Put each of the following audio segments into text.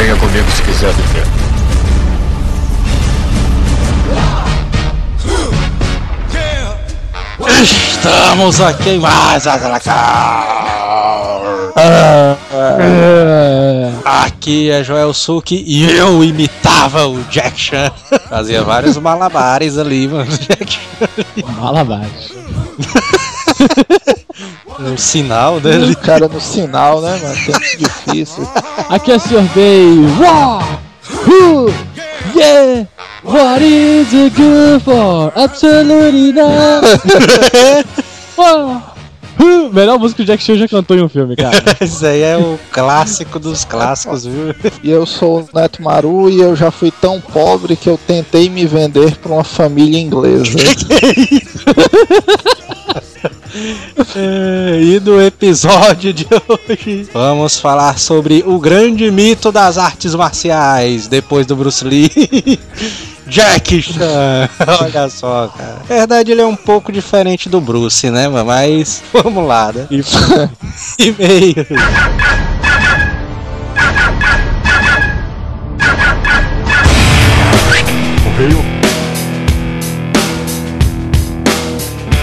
Venha comigo se quiser viver. Estamos aqui em mais Aqui é Joel Suki e eu imitava o Jack Chan. Fazia vários malabares ali, mano. Malabares. O sinal dele. O cara no sinal, né, mano? Tempo difícil. Aqui é o Sr. Bay. Wow! Who? Yeah! What is it good for? Absolutely not! Melhor música que o Jack Chan já cantou em um filme, cara. Esse aí é o clássico dos clássicos, viu? E eu sou o Neto Maru e eu já fui tão pobre que eu tentei me vender pra uma família inglesa. É, e no episódio de hoje vamos falar sobre o grande mito das artes marciais depois do Bruce Lee. Jack Chan, olha só, cara. Na verdade, ele é um pouco diferente do Bruce, né? Mas vamos lá, né? E, e-mail.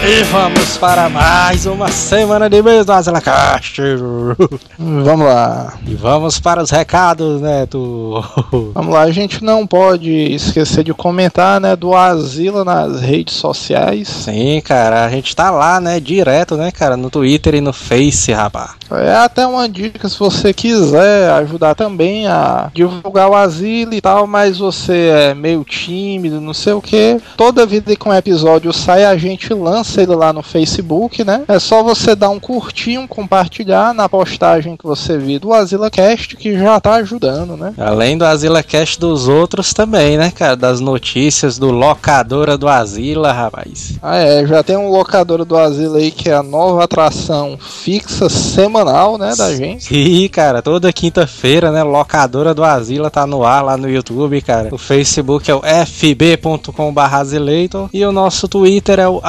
E vamos para mais uma semana de mês do Azelacast. Vamos lá. E vamos para os recados, né, do... Vamos lá, a gente não pode esquecer de comentar, né, do Asila nas redes sociais. Sim, cara, a gente tá lá, né, direto, né, cara, no Twitter e no Face, rapaz. É até uma dica se você quiser ajudar também a divulgar o Asila e tal, mas você é meio tímido, não sei o que. Toda vida que um episódio sai, a gente lança ele lá no Facebook, né? É só você dar um curtinho, compartilhar na postagem que você viu do Asila Cast, que já tá ajudando, né? Além do Asila Cast dos outros também, né, cara, das notícias do Locadora do Asila, rapaz. Ah, é, já tem um Locadora do Asila aí que é a nova atração fixa semanal, né, da gente. Sim, cara, toda quinta-feira, né, Locadora do Asila tá no ar lá no YouTube, cara. O Facebook é o fb.com/azileitor e o nosso Twitter é o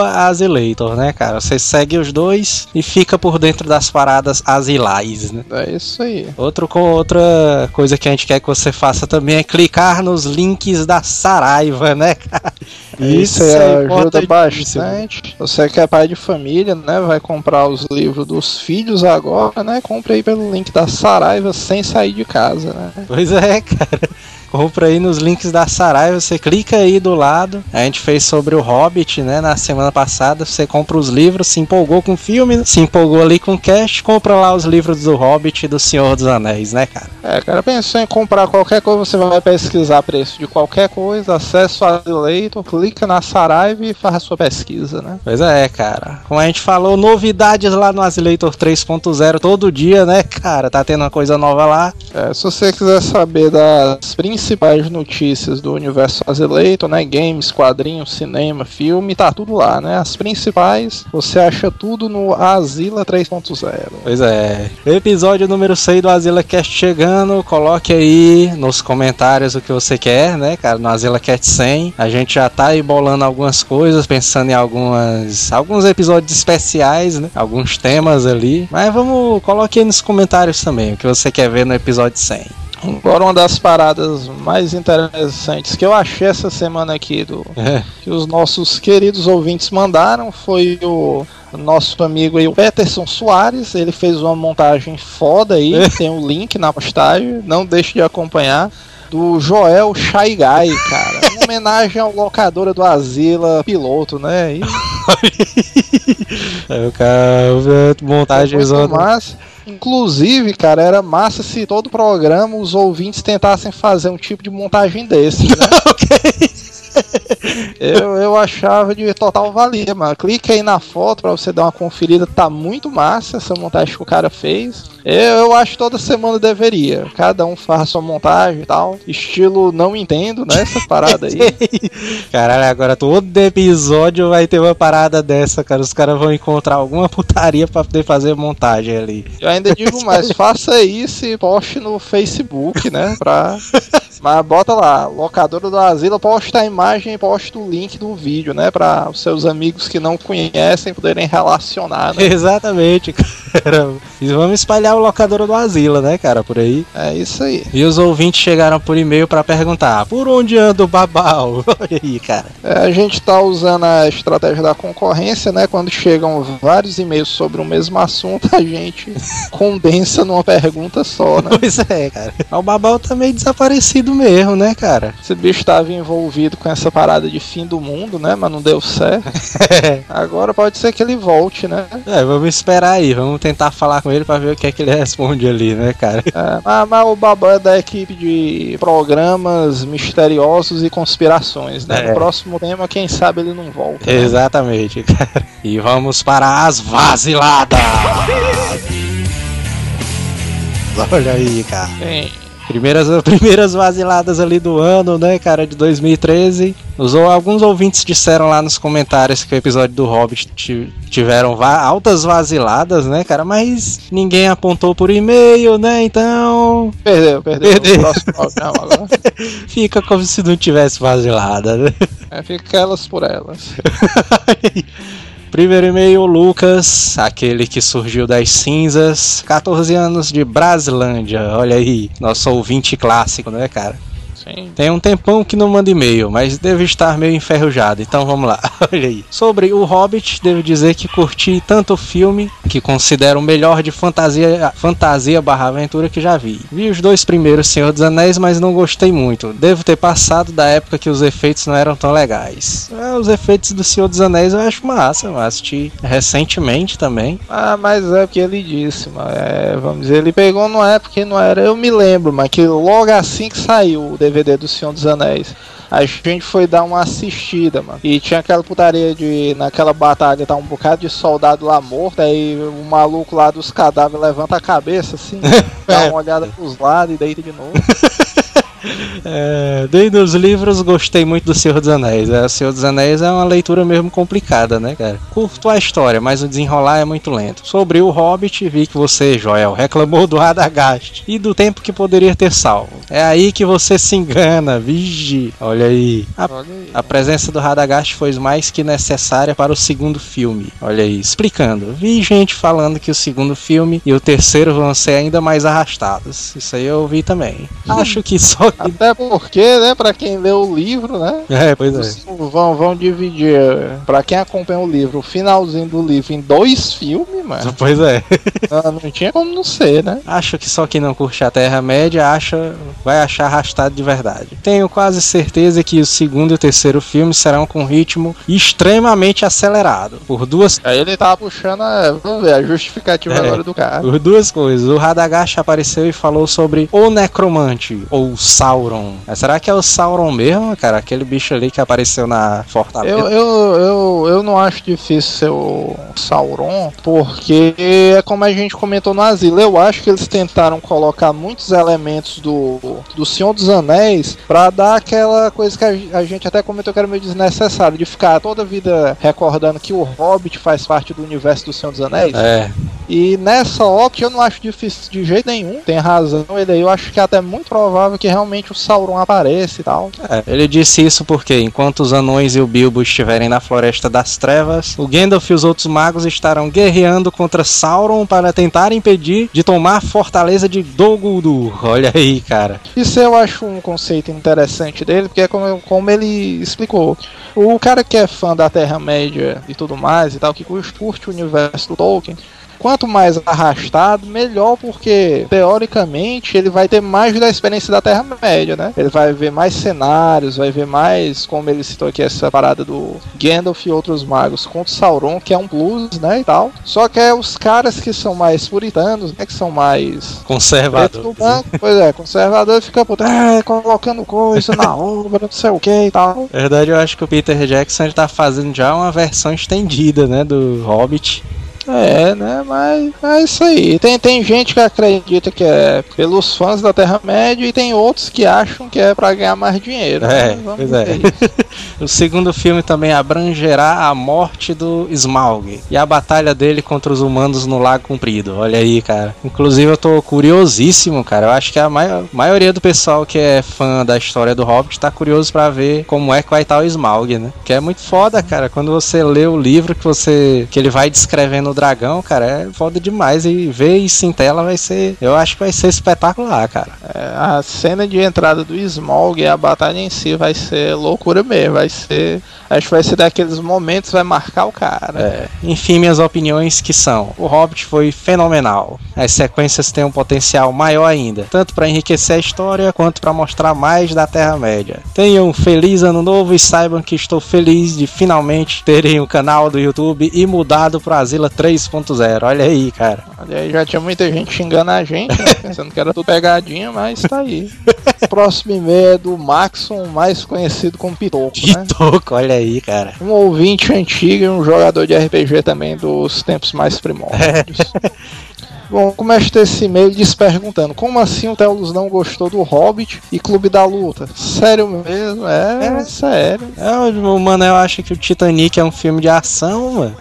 Azileitor, né, cara? Você segue os dois e fica por dentro das paradas asilais, né? É isso aí. Outro com outra coisa que a gente quer que você faça também é clicar nos links da Saraiva, né, cara? Isso, aí ajuda bastante. Você que é pai de família, né? Vai comprar os livros dos filhos agora, né? Compre aí pelo link da Saraiva sem sair de casa, né? Pois é, cara. Compra aí nos links da Saraiva, você clica aí do lado. A gente fez sobre o Hobbit, né, na semana passada. Você compra os livros, se empolgou com o filme, se empolgou ali com o cast, compra lá os livros do Hobbit e do Senhor dos Anéis, né, cara? É, cara, pensou em comprar qualquer coisa, você vai pesquisar preço de qualquer coisa, acessa o Azileitor, clica na Saraiva e faz a sua pesquisa, né? Pois é, cara. Como a gente falou, novidades lá no Azileitor 3.0 todo dia, né, cara? Tá tendo uma coisa nova lá. É, se você quiser saber das principais notícias do universo Azileitor, né? Games, quadrinhos, cinema, filme, tá tudo lá, né? As principais, você acha tudo no Azila 3.0. Pois é. Episódio número 6 do Azila Cast chegando. Coloque aí nos comentários o que você quer, né, cara? No Azila Cast 100. A gente já tá aí bolando algumas coisas, pensando em algumas alguns episódios especiais, né? Alguns temas ali. Mas vamos, coloque aí nos comentários também o que você quer ver no episódio 100. Agora uma das paradas mais interessantes que eu achei essa semana aqui do É. que os nossos queridos ouvintes mandaram foi o nosso amigo aí, o Peterson Soares, ele fez uma montagem foda aí, tem o link na postagem, não deixe de acompanhar. Do Joel Shy Guy, cara. Uma homenagem ao locadora do Asila piloto, né? E É, o cara, montagens massa. Inclusive, cara, era massa se todo programa os ouvintes tentassem fazer um tipo de montagem desse, né? eu, eu achava de total valia, mano. Clica aí na foto pra você dar uma conferida. Tá muito massa essa montagem que o cara fez. Eu, eu acho que toda semana deveria. Cada um faz sua montagem e tal. Estilo não entendo, né? Essa parada aí. Caralho, agora todo episódio vai ter uma parada dessa, cara. Os caras vão encontrar alguma putaria pra poder fazer montagem ali. Eu ainda digo mais, faça isso e poste no Facebook, né? Pra Mas bota lá, locadora do asilo, posta a imagem e posta o link do vídeo, né? Para os seus amigos que não conhecem poderem relacionar, né? Exatamente, cara. E vamos espalhar o locadora do asilo, né, cara, por aí. É isso aí. E os ouvintes chegaram por e-mail para perguntar: por onde anda o babau? Olha aí, cara. É, a gente tá usando a estratégia da concorrência, né? Quando chegam vários e-mails sobre o mesmo assunto, a gente condensa numa pergunta só, né? Pois é, cara. O babau tá meio desaparecido mesmo, né, cara? Esse bicho estava envolvido com essa parada de fim do mundo, né? Mas não deu certo. Agora pode ser que ele volte, né? É, vamos esperar aí, vamos tentar falar com ele para ver o que é que ele responde ali, né, cara? É, mas, mas o babau é da equipe de programas misteriosos e conspirações, né? É. No próximo tema, quem sabe ele não volta. né? Exatamente, cara. E vamos para as vaziladas. Olha aí, cara. Sim. Primeiras, primeiras vaziladas ali do ano, né, cara, de 2013. Os, alguns ouvintes disseram lá nos comentários que o episódio do Hobbit ti- tiveram va- altas vaziladas, né, cara, mas ninguém apontou por e-mail, né, então Perdeu, perdeu. Perdeu. Programa fica como se não tivesse vazilada, né? É, fica elas por elas. Primeiro e-mail, Lucas, aquele que surgiu das cinzas, 14 anos de Brasilândia, olha aí, nosso ouvinte clássico, né, cara? Sim. Tem um tempão que não manda e-mail, mas deve estar meio enferrujado, então vamos lá, olha aí. Sobre o Hobbit, devo dizer que curti tanto o filme, que considero o melhor de fantasia, fantasia barra aventura que já vi. Vi os dois primeiros Senhor dos Anéis, mas não gostei muito. Devo ter passado da época que os efeitos não eram tão legais. É, os efeitos do Senhor dos Anéis eu acho massa, eu assisti recentemente também. Ah, mas é porque ele disse, mas é, vamos dizer, ele pegou numa época que não era, eu me lembro, mas que logo assim que saiu o DVD do Senhor dos Anéis, a gente foi dar uma assistida, mano. E tinha aquela putaria de, naquela batalha, tá um bocado de soldado lá morto, aí o maluco lá dos cadáveres levanta a cabeça assim, dá uma olhada pros lados e deita de novo. É, desde os livros gostei muito do Senhor dos Anéis. É, o Senhor dos Anéis é uma leitura mesmo complicada, né, cara? Curto a história, mas o desenrolar é muito lento. Sobre o Hobbit, vi que você, Joel, reclamou do Radagast e do tempo que poderia ter salvo. É aí que você se engana, vigi. Olha aí. A, Olha aí. a presença do Radagast foi mais que necessária para o segundo filme. Olha aí, explicando. Vi gente falando que o segundo filme e o terceiro vão ser ainda mais arrastados. Isso aí eu ouvi também. Acho que só Até porque, né, pra quem lê o livro, né, é, pois é. Vão, vão dividir, pra quem acompanha o livro, o finalzinho do livro em dois filmes, mano. Pois é. Não, não tinha como não ser, né? Acho que só quem não curte a Terra-média acha, vai achar arrastado de verdade. Tenho quase certeza que o segundo e o terceiro filme serão com ritmo extremamente acelerado. Por duas, Aí ele tava puxando a, vamos ver, a justificativa É. agora do cara. por duas coisas. O Radagast apareceu e falou sobre o Necromante, ou Sauron. Mas será que é o Sauron mesmo, cara? Aquele bicho ali que apareceu na Fortaleza. Eu, eu, eu, eu não acho difícil ser o Sauron, porque é como a gente comentou no Asilo. Eu acho que eles tentaram colocar muitos elementos do, do Senhor dos Anéis pra dar aquela coisa que a, a gente até comentou que era meio desnecessário, de ficar toda a vida recordando que o Hobbit faz parte do universo do Senhor dos Anéis. É, E nessa ótica eu não acho difícil de jeito nenhum. Tem razão ele aí. Eu acho que é até muito provável que realmente o Sauron apareça e tal. É, ele disse isso porque, enquanto os anões e o Bilbo estiverem na Floresta das Trevas, o Gandalf e os outros magos estarão guerreando contra Sauron para tentar impedir de tomar a fortaleza de Dol Guldur. Olha aí, cara. Isso eu acho um conceito interessante dele, porque é como, como ele explicou. O cara que é fã da Terra-média e tudo mais e tal, que curte o universo do Tolkien, quanto mais arrastado, melhor, porque teoricamente ele vai ter mais da experiência da Terra-média, né? Ele vai ver mais cenários, vai ver mais, como ele citou aqui, essa parada do Gandalf e outros magos contra Sauron, que é um plus, né? E tal. Só que é os caras que são mais puritanos, né? Que são mais Preto Conservador. no banco, pois é, conservador fica puto, é, colocando coisa na obra, não sei o que e tal. Na verdade, eu acho que o Peter Jackson ele tá fazendo já uma versão estendida, né, do Hobbit. É, né? Mas é isso aí. Tem, tem gente que acredita que é pelos fãs da Terra-média e tem outros que acham que é para ganhar mais dinheiro. É, né? pois é. o segundo filme também abrangerá a morte do Smaug e a batalha dele contra os humanos no Lago Comprido. Olha aí, cara. Inclusive eu tô curiosíssimo, cara. Eu acho que a maioria do pessoal que é fã da história do Hobbit tá curioso para ver como é que vai estar o Smaug, né? Que é muito foda, cara. Quando você lê o livro que você que ele vai descrevendo dragão, cara, é foda demais e ver isso em tela vai ser, eu acho que vai ser espetacular, cara. É, a cena de entrada do Smaug e a batalha em si vai ser loucura mesmo, vai ser Acho que vai ser daqueles momentos vai marcar o cara. É. Enfim, minhas opiniões que são: O Hobbit foi fenomenal. As sequências têm um potencial maior ainda, tanto para enriquecer a história quanto para mostrar mais da Terra-média. Tenham um feliz ano novo e saibam que estou feliz de finalmente terem o um canal do YouTube e mudado para Asila 3.0. Olha aí, cara. Olha aí, já tinha muita gente xingando a gente, né? pensando que era tudo pegadinha, mas tá aí. Próximo e-mail é do Maxon, mais conhecido como Pitoco, né? Pitoco, olha aí, cara. Um ouvinte antigo e um jogador de RPG também dos tempos mais primórdios. Bom, começa esse e-mail diz perguntando: como assim o Telos não gostou do Hobbit e Clube da Luta? Sério mesmo? É, é sério. É, o Manel acha que o Titanic é um filme de ação, mano.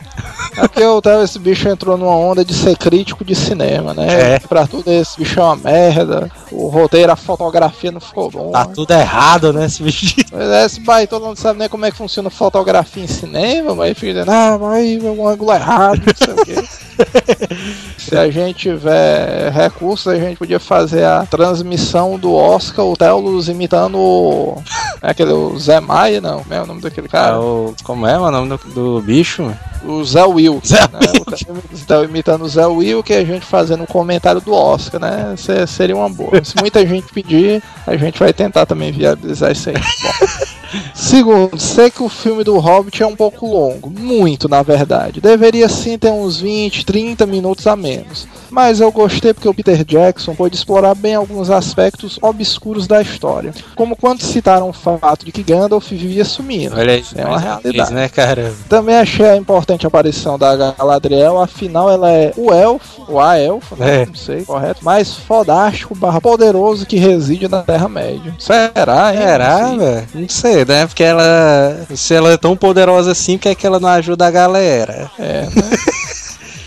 É porque o Theo, esse bicho entrou numa onda de ser crítico de cinema, né? É. Pra tudo esse bicho é uma merda. O roteiro, a fotografia não ficou bom. Tá né? tudo errado, né, esse bicho? Pois é, esse baita, todo mundo sabe nem como é que funciona fotografia em cinema, mas fica dizendo, ah, mas um ângulo errado, não sei o quê. Se a gente tiver recursos, a gente podia fazer a transmissão do Oscar, o Telos imitando o. É aquele o Zé Maia, não? Como é o nome daquele cara? É o, como é o nome do, do bicho? O Zé Will. Zé né? Will. Está imitando o Zé Will, que a gente fazendo um comentário do Oscar, né? seria uma boa. Se muita gente pedir, a gente vai tentar também viabilizar isso aí. Bom. Segundo, sei que o filme do Hobbit é um pouco longo, muito na verdade. Deveria sim ter uns 20, 30 minutos a menos. Mas eu gostei porque o Peter Jackson pôde explorar bem alguns aspectos obscuros da história. Como quando citaram o fato de que Gandalf vivia sumindo. Olha isso, é uma realidade. né, cara? Também achei a importante aparição da Galadriel, afinal ela é o elfo, ou a elfa, né? é. não sei, correto, mais fodástico barra poderoso que reside na Terra-média. Será, hein? Será, velho? Não sei né? Porque ela. Se ela é tão poderosa assim, por que, é que ela não ajuda a galera? É, né?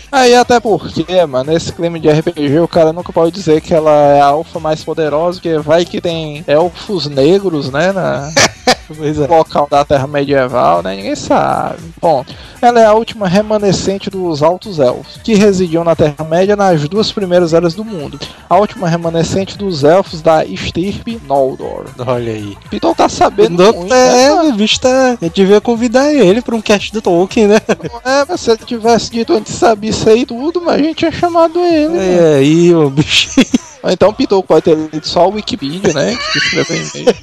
Aí até porque, mano, nesse clima de RPG o cara nunca pode dizer que ela é a alfa mais poderosa, porque vai que tem elfos negros, né, na é. local da Terra Medieval, né, ninguém sabe. Bom, ela é a última remanescente dos Altos Elfos, que residiam na Terra-média nas duas primeiras eras do mundo. A última remanescente dos elfos da estirpe Noldor. Olha aí. Então tá sabendo Não, muito, É, né, bicho tá... A gente devia convidar ele pra um cast do Tolkien, né? é, mas se ele tivesse dito antes sabia isso aí tudo, mas a gente tinha chamado ele. É, né? aí, o bichinho. Então o Pitoco pode ter lido só o Wikipedia, né? Que escreveu e-mail.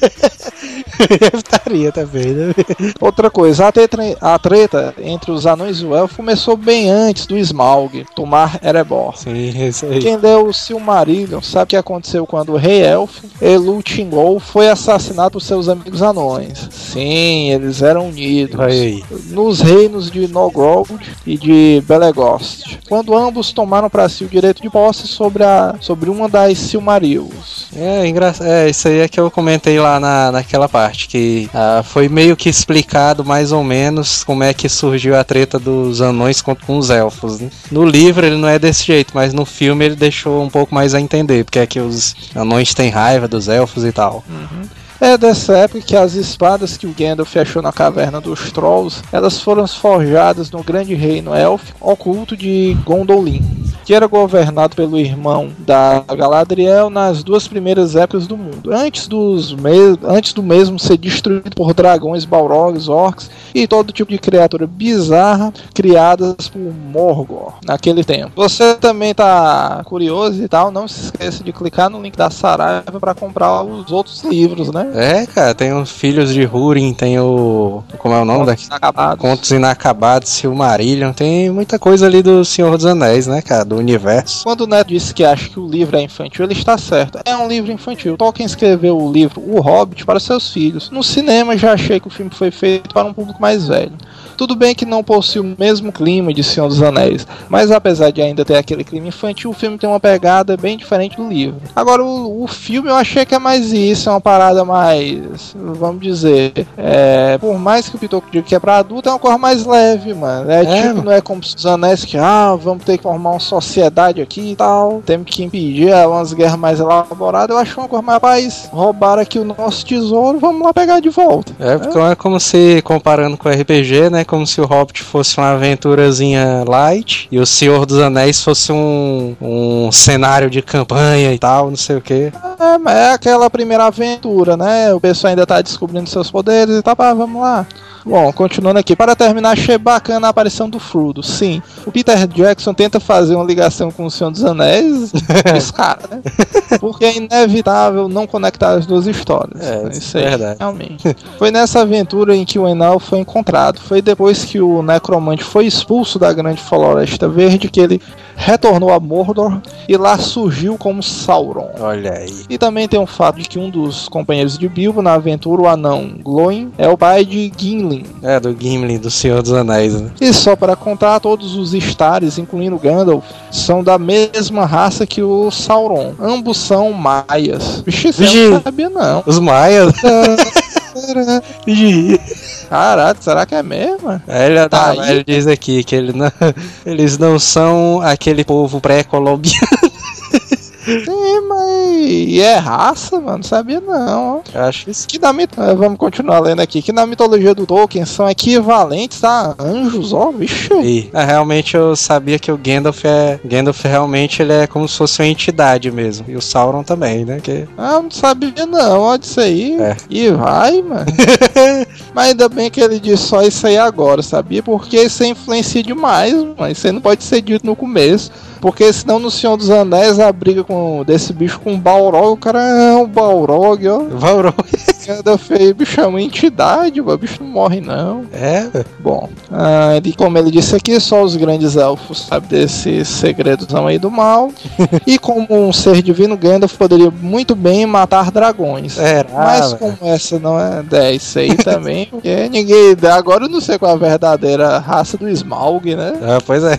Estaria também, né? Outra coisa, a treta, a treta entre os anões e o elfo começou bem antes do Smaug tomar Erebor. Sim, isso aí. Quem deu o Silmarillion sabe o que aconteceu quando o rei elfo, Elutingol, foi assassinado por seus amigos anões. Sim, eles eram unidos. Aí. Nos reinos de Nogrod e de Belegost. Quando ambos tomaram para si o direito de posse sobre, a, sobre uma das Silmarils. É, engraçado. É, isso aí é que eu comentei lá na, naquela parte, que ah, foi meio que explicado mais ou menos como é que surgiu a treta dos anões com, com os elfos. Né? No livro ele não é desse jeito, mas no filme ele deixou um pouco mais a entender, porque é que os anões têm raiva dos elfos e tal. Uhum. É dessa época que as espadas que o Gandalf achou na caverna dos Trolls, elas foram forjadas no grande reino élfico oculto de Gondolin, que era governado pelo irmão da Galadriel nas duas primeiras épocas do mundo, antes, dos me antes do mesmo ser destruído por dragões, balrogs, orcs e todo tipo de criatura bizarra criadas por Morgor naquele tempo. Você também tá curioso e tal, não se esqueça de clicar no link da Saraiva para comprar os outros livros, né? É, cara, tem os Filhos de Húrin, tem o. Como é o nome Contos Inacabados. Contos Inacabados, Silmarillion, tem muita coisa ali do Senhor dos Anéis, né, cara, do universo. Quando o Neto disse que acha que o livro é infantil, ele está certo. É um livro infantil. Tolkien escreveu o livro O Hobbit para seus filhos. No cinema já achei que o filme foi feito para um público mais velho. Tudo bem que não possui o mesmo clima de Senhor dos Anéis, mas apesar de ainda ter aquele clima infantil, o filme tem uma pegada bem diferente do livro. Agora, o, o filme eu achei que é mais isso, é uma parada mais, vamos dizer, é, por mais que o Pitoco diga que é pra adulto, é uma coisa mais leve, mano. É, É, tipo, não é como os anéis que, ah, vamos ter que formar uma sociedade aqui e tal, temos que impedir é, umas guerras mais elaboradas. Eu acho uma coisa mais, rapaz, roubaram aqui o nosso tesouro, vamos lá pegar de volta. É, porque é como se, comparando com o RPG, né? Como se o Hobbit fosse uma aventurazinha light e o Senhor dos Anéis fosse um, um cenário de campanha e tal, não sei o que. É, é aquela primeira aventura, né? O pessoal ainda tá descobrindo seus poderes e tal, ah, vamos lá. Bom, continuando aqui. Para terminar, achei bacana a aparição do Frodo. Sim, o Peter Jackson tenta fazer uma ligação com o Senhor dos Anéis. Esse cara, né? Porque é inevitável não conectar as duas histórias. É, isso é aí, verdade. realmente. Foi nessa aventura em que o Enal foi encontrado. Foi depois que o Necromante foi expulso da Grande Floresta Verde que ele retornou a Mordor e lá surgiu como Sauron. Olha aí. E também tem o fato de que um dos companheiros de Bilbo na aventura, o anão Glóin, é o pai de Gimli. É, do Gimli, do Senhor dos Anéis, né? E só para contar, todos os Stares, incluindo Gandalf, são da mesma raça que o Sauron. Ambos são maias. Vixe, Vixe. não sabia não. Os Maias. Caralho, será que é mesmo? ele, Tá tá, aí. ele diz aqui que ele não- eles não são aquele povo pré-colombiano. Sim, mas e é raça, mano? Não sabia não. Eu acho que isso. Que na mit... eh, Vamos continuar lendo aqui. Que na mitologia do Tolkien são equivalentes a anjos, ó. Vixe. E, é, realmente eu sabia que o Gandalf é. Gandalf realmente ele é como se fosse uma entidade mesmo. E o Sauron também, né? Que... Ah, não sabia não, ó, disso aí. É. E vai, mano. Mas ainda bem que ele disse só isso aí agora, sabia? Porque isso influencia demais, mano. Isso aí não pode ser dito no começo. Porque senão no Senhor dos Anéis a briga com, desse bicho com o Balrog, o cara é um Balrog, ó. Valron. Ainda fez, bicho é uma entidade, o bicho não morre não. É, Bom, ah, ele, como ele disse aqui, só os grandes elfos sabem desses segredos aí do mal. e como um ser divino, Gandalf poderia muito bem matar dragões. será? Mas como essa não é 10, isso aí também, porque ninguém. Agora eu não sei qual é a verdadeira raça do Smaug, né? Ah, pois é.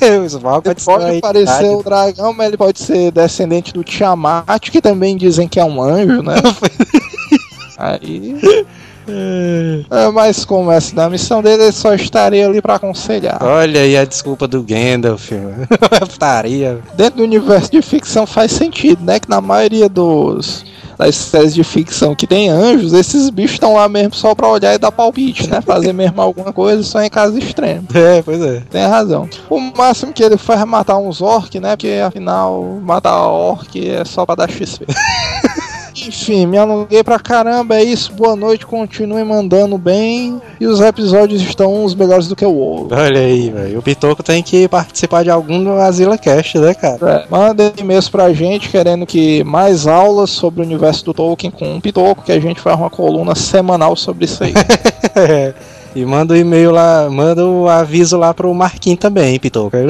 o Smaug pode pode parecer o dragão, mas ele pode ser descendente do Tiamat, que também dizem que é um anjo, né? Aí. É, mas como essa da missão dele, ele só estaria ali pra aconselhar. Olha aí a desculpa do Gandalf. Putaria. Dentro do universo de ficção faz sentido, né? Que na maioria dos das séries de ficção que tem anjos, esses bichos estão lá mesmo só pra olhar e dar palpite, né? Fazer mesmo alguma coisa só em caso extremo. É, pois é. Tem razão. O máximo que ele faz é matar uns orc, né? Porque afinal, matar orc é só pra dar XP. Enfim, me alonguei pra caramba, é isso. Boa noite, continue mandando bem. E os episódios estão uns melhores do que o outro. Olha aí, velho. O Pitoco tem que participar de algum do Asila Cast, né, cara? É, mandem e-mails pra gente querendo que mais aulas sobre o universo do Tolkien com o Pitoco, que a gente faz uma coluna semanal sobre isso aí. E manda o e-mail lá, manda o aviso lá pro Marquinhos também, hein, Pitoco.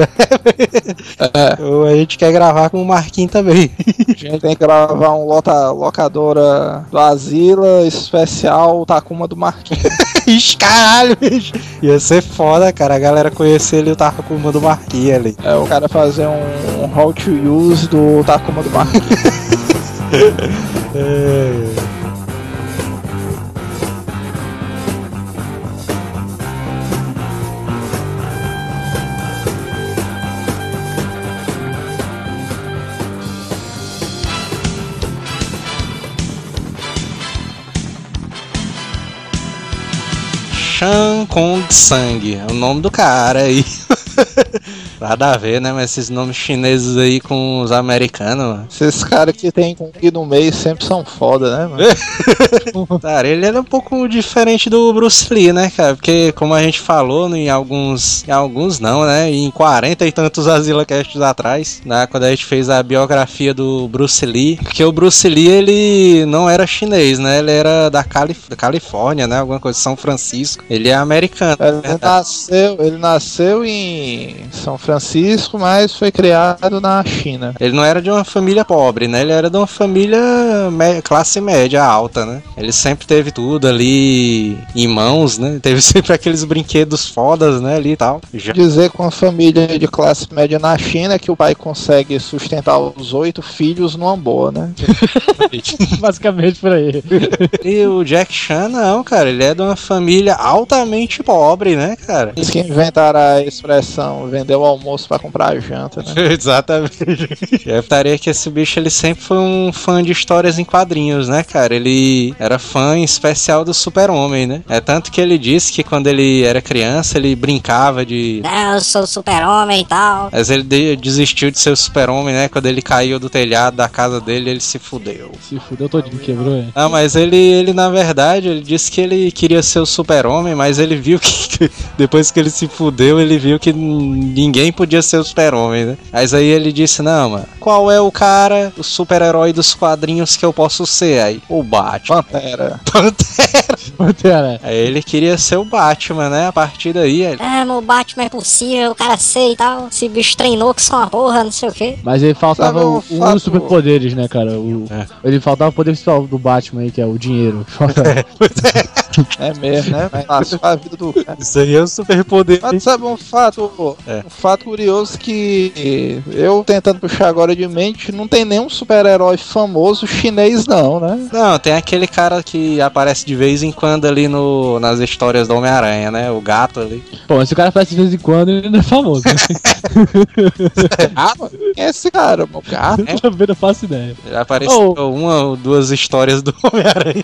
É, a gente quer gravar com o Marquinhos também. a gente tem que gravar um lota, locadora do Asila especial Takuma do Marquinhos. Ixi, caralho, bicho. Ia ser foda, cara. A galera conhecer ele e o Takuma do Marquinhos ali. É, o cara fazer um, um how to use do Takuma do Marquinhos. É. Kong Sang, é o nome do cara aí. Nada a ver, né? Mas esses nomes chineses aí com os americanos, mano. Esses caras que tem Kung no meio sempre são foda, né, mano? Cara, ele era um pouco diferente do Bruce Lee, né, cara? Porque, como a gente falou, em alguns. Em alguns não, né? Em 40 e tantos Asila Casts atrás, né? Quando a gente fez a biografia do Bruce Lee. Porque o Bruce Lee, ele não era chinês, né? Ele era da, Calif da Califórnia, né? Alguma coisa, São Francisco. Ele é americano. Ele nasceu, ele nasceu em São Francisco, mas foi criado na China. Ele não era de uma família pobre, né? Ele era de uma família classe média alta, né? Ele sempre teve tudo ali em mãos, né? Teve sempre aqueles brinquedos fodas, né? Ali e tal. Já- Dizer com a família de classe média na China que o pai consegue sustentar os oito filhos numa boa, né? Basicamente por aí. E o Jack Chan, não, cara. Ele é de uma família altamente pobre, né, cara? Eles que inventaram a expressão vender o almoço pra comprar a janta, né? Exatamente. Eu estaria que esse bicho ele sempre foi um fã de histórias em quadrinhos, né, cara? Ele era fã em especial do Super-Homem, né? É tanto que ele disse que quando ele era criança ele brincava de. Não, eu sou super-homem e tal. Mas ele de- desistiu de ser o Super-Homem, né? Quando ele caiu do telhado da casa dele, ele se fudeu. Se fudeu todinho, quebrou, hein? Ah, mas ele, ele na verdade, ele disse que ele queria ser o super-homem, mas ele viu que depois que ele se fudeu, ele viu que ninguém podia ser o super-homem, né? Mas aí ele disse, não, mano, qual é o cara, o super-herói dos quadrinhos que eu posso ser? Aí, o Batman. Pantera. Pantera. Pantera. Aí ele queria ser o Batman, né? A partir daí, ele... Ah, meu Batman é possível, o cara sei e tal. Esse bicho treinou que só uma porra, não sei o quê. Mas ele faltava o, um um fato- dos superpoderes, né, cara? O, É. Ele faltava o poder principal do Batman aí, que é o dinheiro. É mesmo, né? Mas passou a vida do cara. Isso aí é o superpoder. Mas sabe um fato, É. um fato curioso que eu tentando puxar agora de mente, não tem nenhum super-herói famoso chinês não, né? Não, tem aquele cara que aparece de vez em quando ali no, nas histórias do Homem-Aranha, né? O gato ali. Pô, mas se o cara faz de vez em quando, ele não é famoso. Né? Ah, mano, quem é esse cara, meu gato? Eu não faço ideia. Ele apareceu Oh. uma ou duas histórias do Homem-Aranha.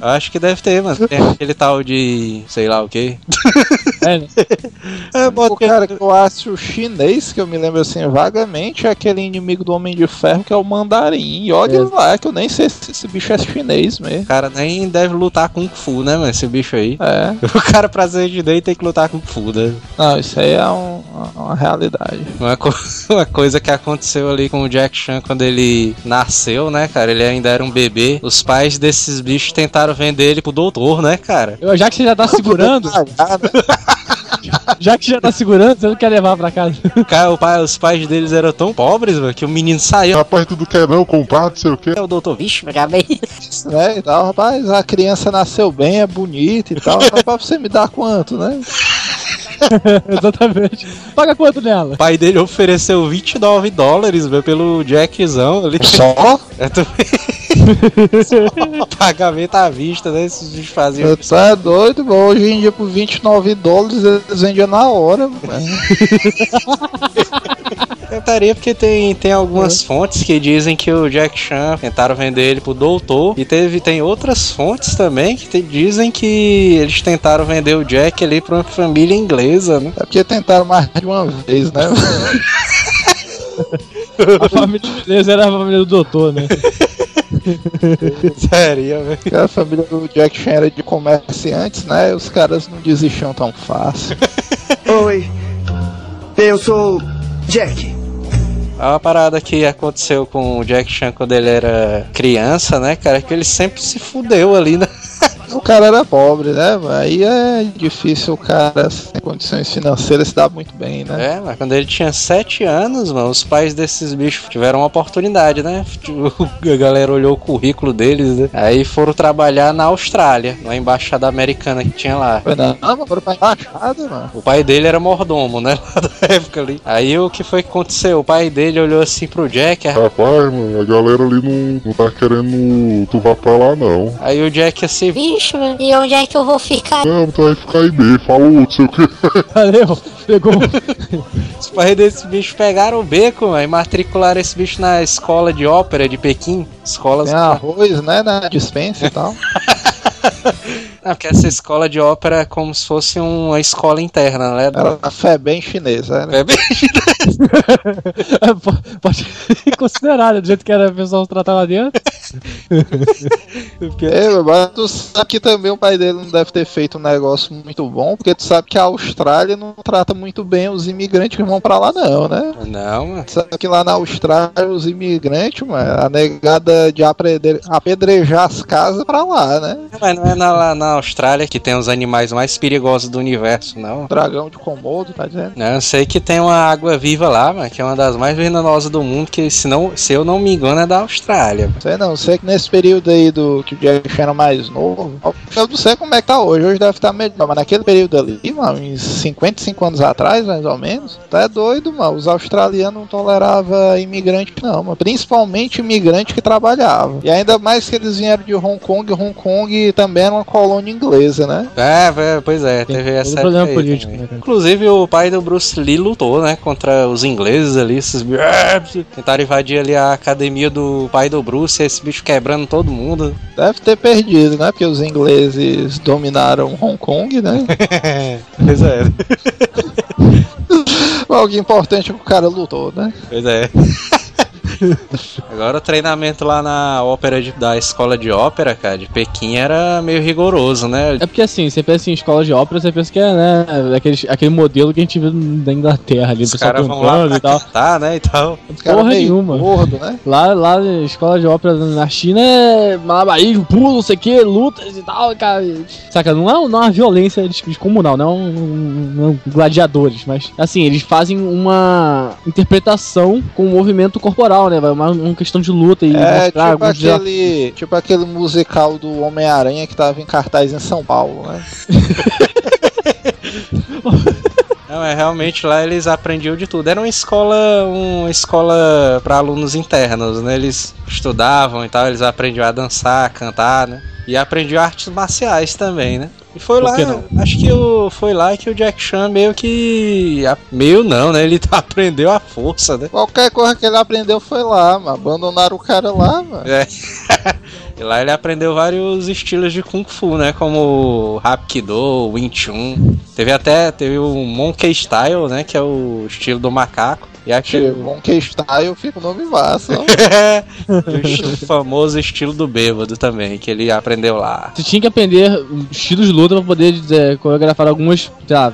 Eu Acho que deve ter, mano. Tem aquele tal de. sei lá o quê. É, né? É, O cara que eu acho chinês, que eu me lembro assim vagamente, é aquele inimigo do Homem de Ferro que é o Mandarim. E olha É. lá, que eu nem sei se esse bicho é chinês mesmo. O cara nem deve lutar com Fu, né, mano? Esse bicho aí. É, O cara, pra ser de dentro, tem que lutar com Fu, né? não, isso aí é um- uma realidade. Uma, co- uma coisa que aconteceu ali com o Jack Chan quando ele nasceu, né, cara? Ele ainda era um bebê. Os pais desses bichos tentaram vender ele pro doutor, né, cara? Eu, já que você já tá segurando? já que já tá segurando, você não quer levar pra casa. Cara, o pai, os pais deles eram tão pobres, mano, que o menino saiu. Rapaz, tu não quer não comprar, não sei o quê. É o doutor Vixe, acabei. né, e tal, rapaz, a criança nasceu bem, é bonita e tal, pra você me dar quanto, né? Exatamente. Paga quanto nela? O pai dele ofereceu 29 dólares velho, pelo Jackzão ali. Só? É também. Pagamento à vista, né? Esses bichos faziam. Você é doido, bom, hoje em dia por 29 dólares eles vendiam na hora, mano. Eu estaria porque tem, tem algumas fontes que dizem que o Jack Chan tentaram vender ele pro doutor. E teve, tem outras fontes também que te- dizem que eles tentaram vender o Jack ali pra uma família inglesa, né? É porque tentaram mais de uma vez, né? A família inglesa era a família do doutor, né? Sério, velho. A família do Jack Chan era de comerciantes, né? Os caras não desistiam tão fácil. Oi, eu sou Jack. É uma parada que aconteceu com o Jack Chan quando ele era criança, né, cara? Que ele sempre se fudeu ali, né? O cara era pobre, né? Aí é difícil o cara sem condições financeiras se dar muito bem, né? É, mas quando ele tinha 7 anos, mano, os pais desses bichos tiveram uma oportunidade, né? A galera olhou o currículo deles, né? Aí foram trabalhar na Austrália, na embaixada americana que tinha lá. Foi mas foram pra embaixada, mano. O pai dele era mordomo, né? Lá da época ali. Aí o que foi que aconteceu? O pai dele olhou assim pro Jack, Rapaz, mano, a galera ali não, não tá querendo tu vá pra lá, não. aí o Jack assim, E onde é que eu vou ficar? Não, tu vai ficar aí bem, falou, não sei o quê. Valeu. Pegou. os pais desse bicho pegaram o beco, e matricularam esse bicho na escola de ópera de Pequim. Escolas. Tem arroz, né? Na dispensa e tal. Não, porque essa escola de ópera é como se fosse uma escola interna, né? Era uma fé bem chinesa, né? É bem Pode ser considerado, do jeito que era o pessoal tratar lá dentro. É, mas tu sabe que também o pai dele não deve ter feito um negócio muito bom, porque tu sabe que a Austrália não trata muito bem os imigrantes que vão pra lá, não, né? Não, mano. Sabe que lá na Austrália os imigrantes, mano, a negada de apedrejar as casas pra lá, né? Mas não é na, lá na Austrália que tem os animais mais perigosos do universo, não. Dragão de Komodo, tá dizendo? Não, eu sei que tem uma água viva lá, mano, que é uma das mais venenosas do mundo, que se, não, se eu não me engano é da Austrália. mano. Sei não, sei que nesse período aí do que o Jack Chan era mais novo, eu não sei como é que tá hoje, hoje deve estar melhor, mas naquele período ali, mano, uns 55 anos atrás, mais ou menos, tá é doido, mano, os australianos não toleravam imigrante não, mano, principalmente imigrante que trabalhava. E ainda mais que eles vieram de Hong Kong, Hong Kong também era uma colônia inglesa, né? É, é, pois é, Tem teve essa problema político, né? Inclusive o pai do Bruce Lee lutou, né, contra os ingleses ali, esses. Tentaram invadir ali a academia do pai do Bruce, esse bicho quebrando todo mundo. Deve ter perdido, né? Porque os ingleses dominaram Hong Kong, né? pois é, Algo importante que o cara lutou, né? pois é. Agora o treinamento lá na ópera de- da escola de ópera, cara, de Pequim era meio rigoroso, né? É porque assim, você pensa em escola de ópera, você pensa que é, né, aquele, aquele modelo que a gente viu da Inglaterra ali, Os caras vão lá e tal. cantar, né, e tal. Porra nenhuma. gordo, né? Lá, lá na escola de ópera na China é malabarismo, pulo, não sei o que, lutas e tal, cara. Saca, não é, não é uma violência descomunal, não é um, um- não é um gladiadores, mas assim, eles fazem uma interpretação com o movimento corporal, né? Vai uma, uma questão de luta e É mostrar tipo aquele, tipo aquele musical do Homem-Aranha que tava em cartaz em São Paulo, né? Não, é realmente lá eles aprendiam de tudo. Era uma escola, uma escola para alunos internos, né? Eles estudavam e tal, eles aprendiam a dançar, a cantar, né? E aprendiam artes marciais também, né? E foi Por lá, acho que o, foi lá que o Jack Chan meio que. a- Meio não, né? Ele aprendeu a força, né? Qualquer coisa que ele aprendeu foi lá, mano. Abandonaram o cara lá, mano. É. E lá ele aprendeu vários estilos de Kung Fu, né? Como Hapkido, Wing Chun. Teve até teve o Monkey Style, né? Que é o estilo do macaco. E aquele Monkey Style fica o nome massa, e o famoso estilo do bêbado também, que ele aprendeu lá. Você tinha que aprender estilos de luta pra poder é, coreografar algumas sei lá,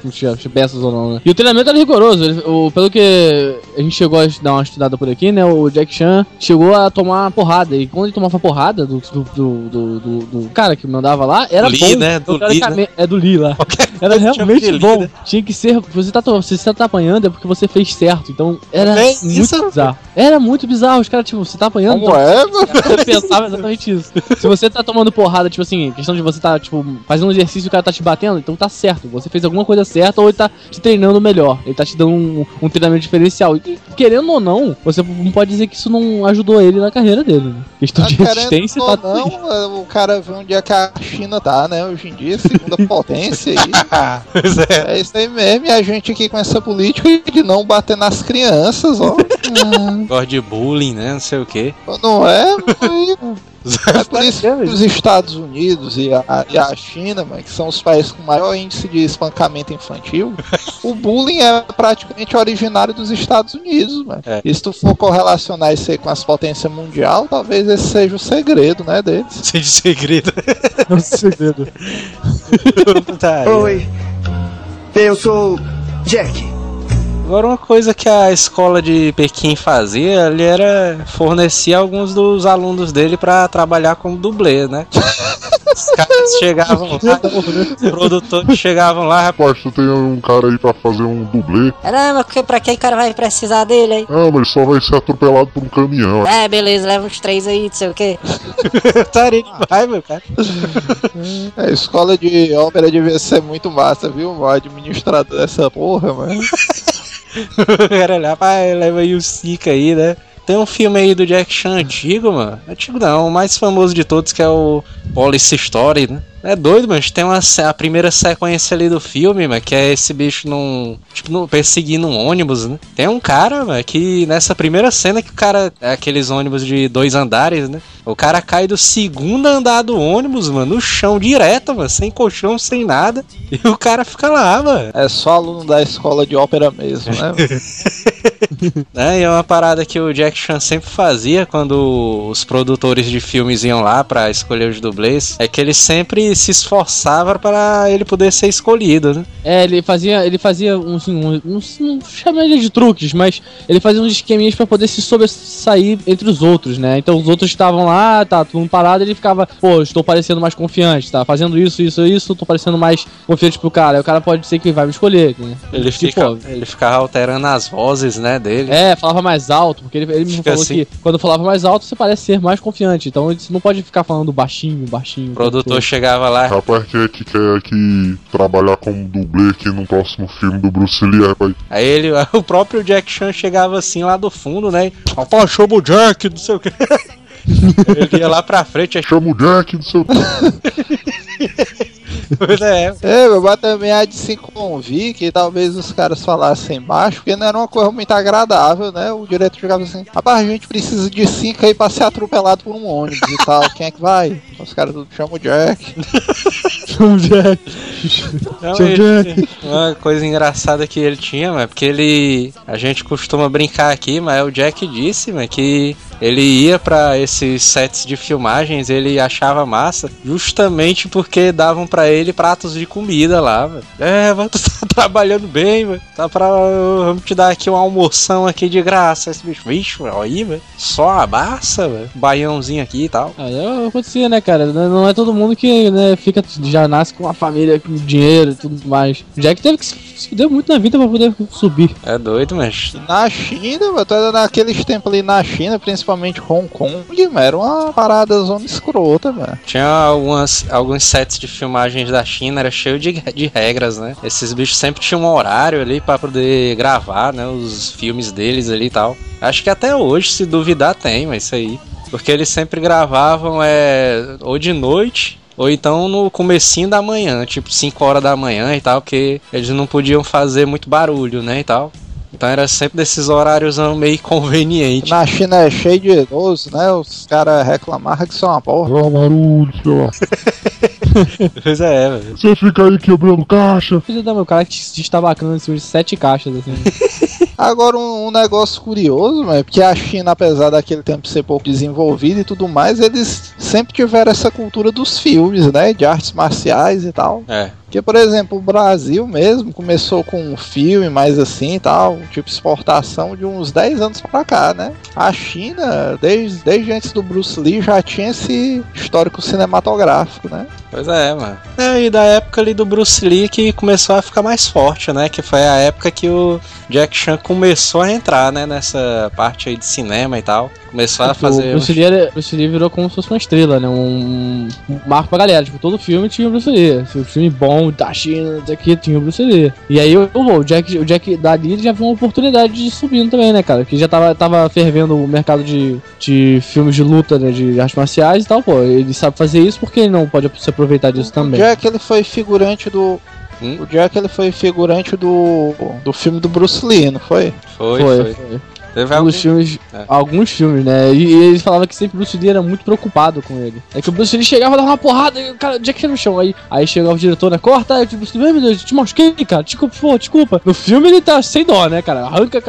peças ou não, né? E o treinamento era rigoroso. ele- o- pelo que a gente chegou a dar uma estudada por aqui, né? O Jack Chan chegou a tomar uma porrada. E quando ele tomava porrada do, do, do, do- do- do cara que mandava lá, era Do bom. Lee, né? Do Então, Lee, teoricamente- É do Lee lá. Era realmente bom. né? Tinha que ser. Você tá, você tá apanhando é porque você fez certo. Então era É muito isso, bizarro. Era muito bizarro. Os caras, tipo, você tá apanhando. Como é, mano? Eu pensava exatamente isso. Se você tá tomando porrada, tipo assim, questão de você tá, tipo, fazendo um exercício e o cara tá te batendo, então tá certo. Você fez alguma coisa certa ou ele tá te treinando melhor. Ele tá te dando um, um treinamento diferencial. E querendo ou não, você não pode dizer que isso não ajudou ele na carreira dele, né? Questão Tá de resistência tá não, é, o cara vê onde é que a China tá, né? Hoje em dia, segunda potência aí. Pois é. É isso aí mesmo, e a gente aqui com essa política de não bater nas crianças, ó. Gosto de bullying, né? Não sei o que. Não é? mano? É por isso que os Estados Unidos e a, e a China, mano, que são os países com maior índice de espancamento infantil, o bullying é praticamente originário dos Estados Unidos, mano. É. E se tu for correlacionar isso aí com as potências mundial, talvez esse seja o segredo, né, deles. De segredo. É um segredo. Tá. Oi, eu sou Jack. Agora uma coisa que a escola de Pequim fazia, ele era fornecer alguns dos alunos dele pra trabalhar como dublê, né? Os caras chegavam lá, os produtores chegavam lá, Rapaz, tu tem um cara aí pra fazer um dublê. Caramba, que- pra que o cara vai precisar dele aí? Ah, mas ele só vai ser atropelado por um caminhão. É, beleza, leva uns três aí, não sei o quê. estaria demais, meu cara. A escola de ópera devia ser muito massa, viu? O administrador dessa porra, mano. Cara olhar, pai, leva aí o Sika aí, né? Tem um filme aí do Jack Chan antigo, mano. Antigo não, o mais famoso de todos que é o Police Story, né? É doido, mas tem uma, a primeira sequência ali do filme, mano, que é esse bicho num. Tipo, num- perseguindo um ônibus, né? Tem um cara, mano, que nessa primeira cena que o cara. É aqueles ônibus de dois andares, né? O cara cai do segundo andar do ônibus, mano, no chão direto, mano, sem colchão, sem nada. E o cara fica lá, mano. É só aluno da escola de ópera mesmo, né? É, e é uma parada que o Jack Chan sempre fazia quando os produtores de filmes iam lá pra escolher os dublês, é que ele sempre se esforçava para ele poder ser escolhido, né? É, ele fazia, ele fazia uns, assim, uns, uns não chama ele de truques, mas ele fazia uns esqueminhas pra poder se sobressair entre os outros, né? Então os outros estavam lá, tá todo mundo parado, ele ficava, pô, estou parecendo mais confiante, tá fazendo isso, isso, isso, tô parecendo mais confiante pro cara. Aí o cara pode ser que vai me escolher, né? Ele, Tipo, fica, ele ficava alterando as vozes, né, dele. É, falava mais alto, porque ele, ele me falou assim. que quando falava mais alto, você parece ser mais confiante. Então você não pode ficar falando baixinho, baixinho. O produtor chegava lá, Rapaz, quem é que quer aqui trabalhar como dublê aqui no próximo filme do Bruce Lee, rapaz? aí ele, o próprio Jack Chan chegava assim lá do fundo, né? Rapaz, chama o Jack, não sei o que. ele ia lá pra frente, aí, Chama o Jack, não sei o que. pois é, É, mas também há de se convir que talvez os caras falassem baixo, porque não era uma coisa muito agradável, né? O diretor chegava assim, rapaz, a gente precisa de cinco aí pra ser atropelado por um ônibus e tal. Quem é que vai? Os caras tudo chamam o Jack. Não, Jack. Não, Seu ele- uma coisa engraçada que ele tinha, mas porque ele. A gente costuma brincar aqui, mas o Jack disse, mas que ele ia pra esses sets de filmagens, ele achava massa, justamente porque davam pra ele pratos de comida lá, velho. É, mas tu tá trabalhando bem, velho. Tá pra. Vamos te dar aqui uma almoção aqui de graça. Esse bicho, bicho, velho, aí, velho. Só a massa, velho. Baiãozinho aqui e tal. Ah, é, acontecia, né, cara? Não é todo mundo que né, fica, já nasce com uma família, com dinheiro e tudo mais. O Jack teve que se fuder muito na vida pra poder subir. É doido, mas. Na China, mano, tá naqueles tempos ali na China, principalmente Hong Kong, era uma parada zona escrota, mano. Tinha algumas, alguns sets de filmagens da China, era cheio de, de regras, né? Esses bichos sempre tinham um horário ali pra poder gravar, né? Os filmes deles ali e tal. Acho que até hoje, se duvidar, tem, mas isso aí. Porque eles sempre gravavam é, ou de noite, ou então no comecinho da manhã, tipo 5 horas da manhã e tal, porque eles não podiam fazer muito barulho, né, e tal. Então era sempre desses horários meio convenientes. Na China é cheio de idoso, né? Os caras reclamavam que isso é uma porra. Ó, barulho, sei lá. Pois é, velho. Você fica aí quebrando caixa. Filho da meu cara que te estabacando em cima de sete caixas, assim. Agora, um, um negócio curioso, é porque a China, apesar daquele tempo ser pouco desenvolvida e tudo mais, eles sempre tiveram essa cultura dos filmes, né? De artes marciais e tal. É. Porque, por exemplo, o Brasil mesmo começou com um filme mais assim e tal, tipo exportação de uns 10 anos pra cá, né? A China, desde, desde antes do Bruce Lee, já tinha esse histórico cinematográfico, né? Pois é, mano. É, e da época ali do Bruce Lee que começou a ficar mais forte, né? Que foi a época que o Jack Chan começou a entrar, né? Nessa parte aí de cinema e tal. Começou a Porque o fazer. Bruce Lee, era- Bruce Lee virou como se fosse uma estrela, né? Um, um marco pra galera. Tipo, todo filme tinha o Bruce Lee. Se o filme bom da China, daqui tinha o Bruce Lee. E aí o, o Jack, o Jack dali já viu uma oportunidade de ir subindo também, né, cara? Que já tava, tava fervendo o mercado de, de filmes de luta, né? De artes marciais e tal, pô. Ele sabe fazer isso porque ele não pode se aproveitar disso O também. Jack ele foi figurante do. Hum? O Jack ele foi figurante do. do filme do Bruce Lee, não foi? Foi, Foi, foi. foi. Teve Alguns filmes, É. alguns filmes, né? E, e eles falavam que sempre o Bruce Lee era muito preocupado com ele. É que o Bruce Lee chegava, dava uma porrada e o cara, Jack Chan no chão. Aí, aí chegava o diretor, né? Corta, aí o Bruce Lee, meu Deus, te machuquei, cara, desculpa, pô, desculpa. No filme ele tá sem dó, né, cara? Arranca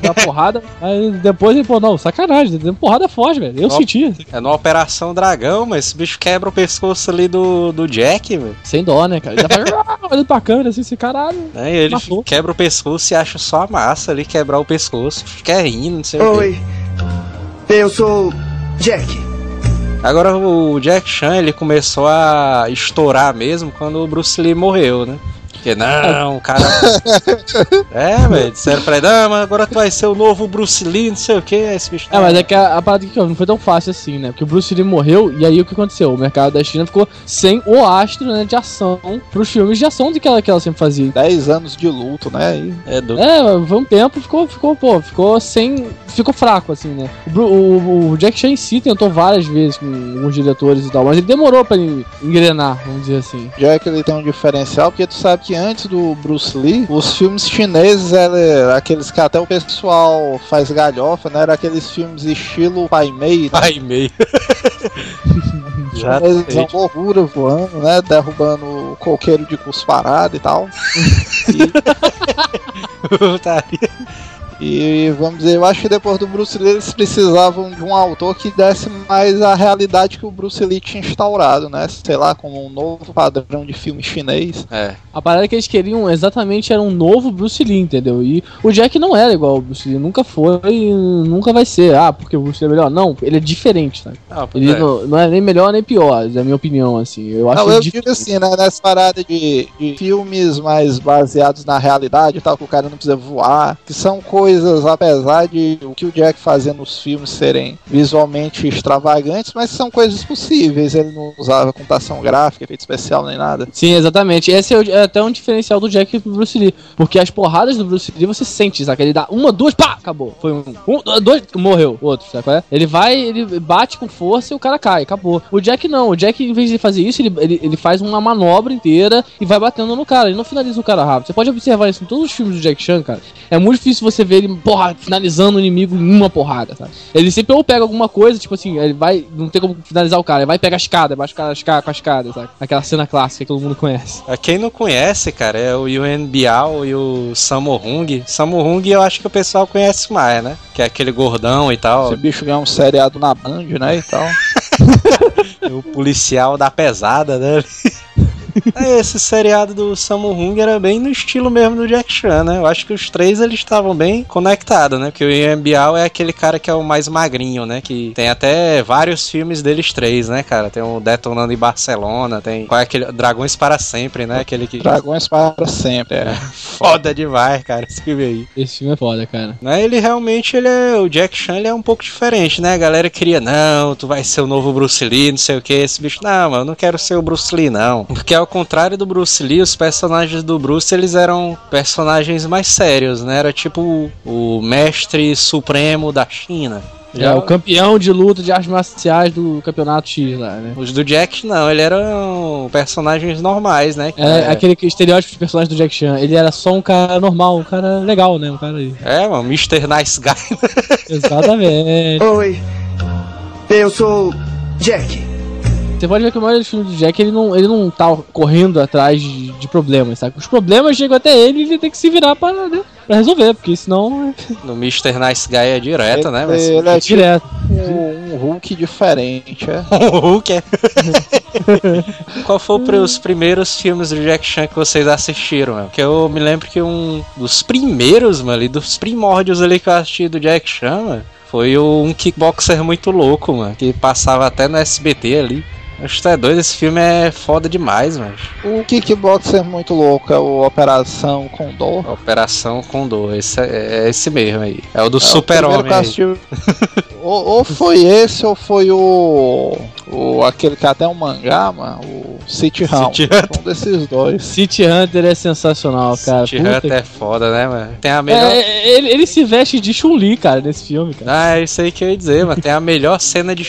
da porrada, aí depois ele, pô, não, sacanagem, deu porrada forte, velho. Eu Ó. senti. É numa Operação Dragão, mas esse bicho quebra o pescoço ali do, do Jack, velho. Sem dó, né, cara? Ele já faz, "Ah", olhando pra câmera assim, esse caralho. E ele Matou. quebra o pescoço e acha só a massa ali, quebrar o pescoço. Fica rindo, não sei o quê. Oi. Eu sou Jack. Agora o Jack Chan ele começou a estourar mesmo quando o Bruce Lee morreu, né? Porque não, cara. é, velho, disseram pra ele, ah, mas agora tu vai ser o novo Bruce Lee, não sei o que, esse bicho. É, mas é que a, a parada que não foi tão fácil assim, né? Porque o Bruce Lee morreu e aí o que aconteceu? O mercado da China ficou sem o astro né, de ação pros filmes de ação de que ela, que ela sempre fazia. 10 anos de luto, né? E É do. É, foi um tempo, ficou, ficou, pô, ficou sem. Ficou fraco, assim, né? O, o, o Jack Chan em si tentou várias vezes com alguns diretores e tal, mas ele demorou pra ele engrenar, vamos dizer assim. Jack ele tem um diferencial, porque tu sabe que antes do Bruce Lee, os filmes chineses eram aqueles que até o pessoal faz galhofa, né? Era aqueles filmes estilo Pai Mei, né? Pai e meio. Já são loucura voando, né? Derrubando o coqueiro de cusparada e tal. Putaria. E vamos dizer, eu acho que depois do Bruce Lee eles precisavam de um autor que desse mais a realidade que o Bruce Lee tinha instaurado, né? Sei lá, como um novo padrão de filme chinês. É. A parada que eles queriam exatamente era um novo Bruce Lee, entendeu? E o Jack não era igual ao Bruce Lee, nunca foi e nunca vai ser. Ah, porque o Bruce Lee é melhor. Não, ele é diferente, sabe? Não, pois Ele é. não, não é nem melhor nem pior, é a minha opinião, assim. Eu acho Não, eu digo assim, né? Nessa parada de, de filmes mais baseados na realidade e tal, que o cara não precisa voar, que são coisas, apesar de o que o Jack fazia nos filmes serem visualmente extravagantes, mas são coisas possíveis. Ele não usava computação gráfica, efeito especial nem nada. Sim, exatamente. Esse é, é até um diferencial do Jack pro Bruce Lee. Porque as porradas do Bruce Lee você sente, sabe? Ele dá uma, duas, pá, acabou. Foi um. um dois, morreu. Outro? Ele vai, ele bate com força e o cara cai, acabou. O Jack não. O Jack, em vez de fazer isso, ele, ele, ele faz uma manobra inteira e vai batendo no cara. Ele não finaliza o cara rápido. Você pode observar isso em todos os filmes do Jack Chan, cara. É muito difícil você ver ele, porra, finalizando o inimigo em uma porrada, sabe? Ele sempre ou pega alguma coisa, tipo assim, ele vai. Não tem como finalizar o cara, ele vai pegar a escada, baixa o cara a escada- com a escada, sabe? Aquela cena clássica que todo mundo conhece. Ah, Quem não conhece, cara, é o Yuen Biao e o Sammo Hung. Sammo Hung eu acho que o pessoal conhece mais, né? Que é aquele gordão e tal. Esse bicho ganhou um seriado na Band, né? E tal. o policial da pesada, né? É, Esse seriado do Sammo Hung era bem no estilo mesmo do Jack Chan, né? Eu acho que os três eles estavam bem conectados, né? Porque o Ian Biao é aquele cara que é o mais magrinho, né? Que tem até vários filmes deles três, né, cara? Tem o Detonando em Barcelona, tem qual é aquele Dragões para sempre, né? Aquele que Dragões para sempre, é. foda demais, cara, esse filme aí. Esse filme é foda, cara. Né, ele realmente, ele é, o Jack Chan ele é um pouco diferente, né? A galera queria, não, tu vai ser o novo Bruce Lee, não sei o que. Esse bicho, não, mano, eu não quero ser o Bruce Lee, não. Porque ao contrário do Bruce Lee, os personagens do Bruce, eles eram personagens mais sérios, né? Era tipo o mestre supremo da China. É o campeão de luta de artes marciais do campeonato X lá, né? Os do Jack, não, ele eram personagens normais, né? É, aquele que- estereótipo de personagem do Jack Chan. Ele era só um cara normal, um cara legal, né? Um cara aí. É, mano, Mr. Nice Guy. Exatamente. Oi, eu sou Jack. Você pode ver que o maior dos filmes do Jack, ele não, ele não tá correndo atrás de, de problemas, sabe? Os problemas chegam até ele e ele tem que se virar pra, né, pra resolver, porque senão No Mr. Nice Guy é direto, né? Mas... Ele é é tipo direto. um, um Hulk diferente, é. O Hulk é. Qual foi os primeiros filmes do Jack Chan que vocês assistiram, mano? Porque eu me lembro que um dos primeiros, mano, ali, dos primórdios ali que eu assisti do Jack Chan, mano, foi um kickboxer muito louco, mano, que passava até no SBT ali. Acho que é doido, esse filme é foda demais, mano. O Kickboxer muito louco é o Operação Condor. Operação Condor, esse é, é esse mesmo aí. É o do É, Super-Homem. que ou, ou foi esse, ou foi o. o aquele que até é um mangá, mano. O City Round. City Hunter. Um desses dois. City Hunter é sensacional, cara. City Puta Hunter é foda, né, mano? Tem a que- melhor. É, ele, ele se veste de Chun-Li, cara, nesse filme, cara. Ah, é isso aí que eu ia dizer, mano. Tem a melhor cena de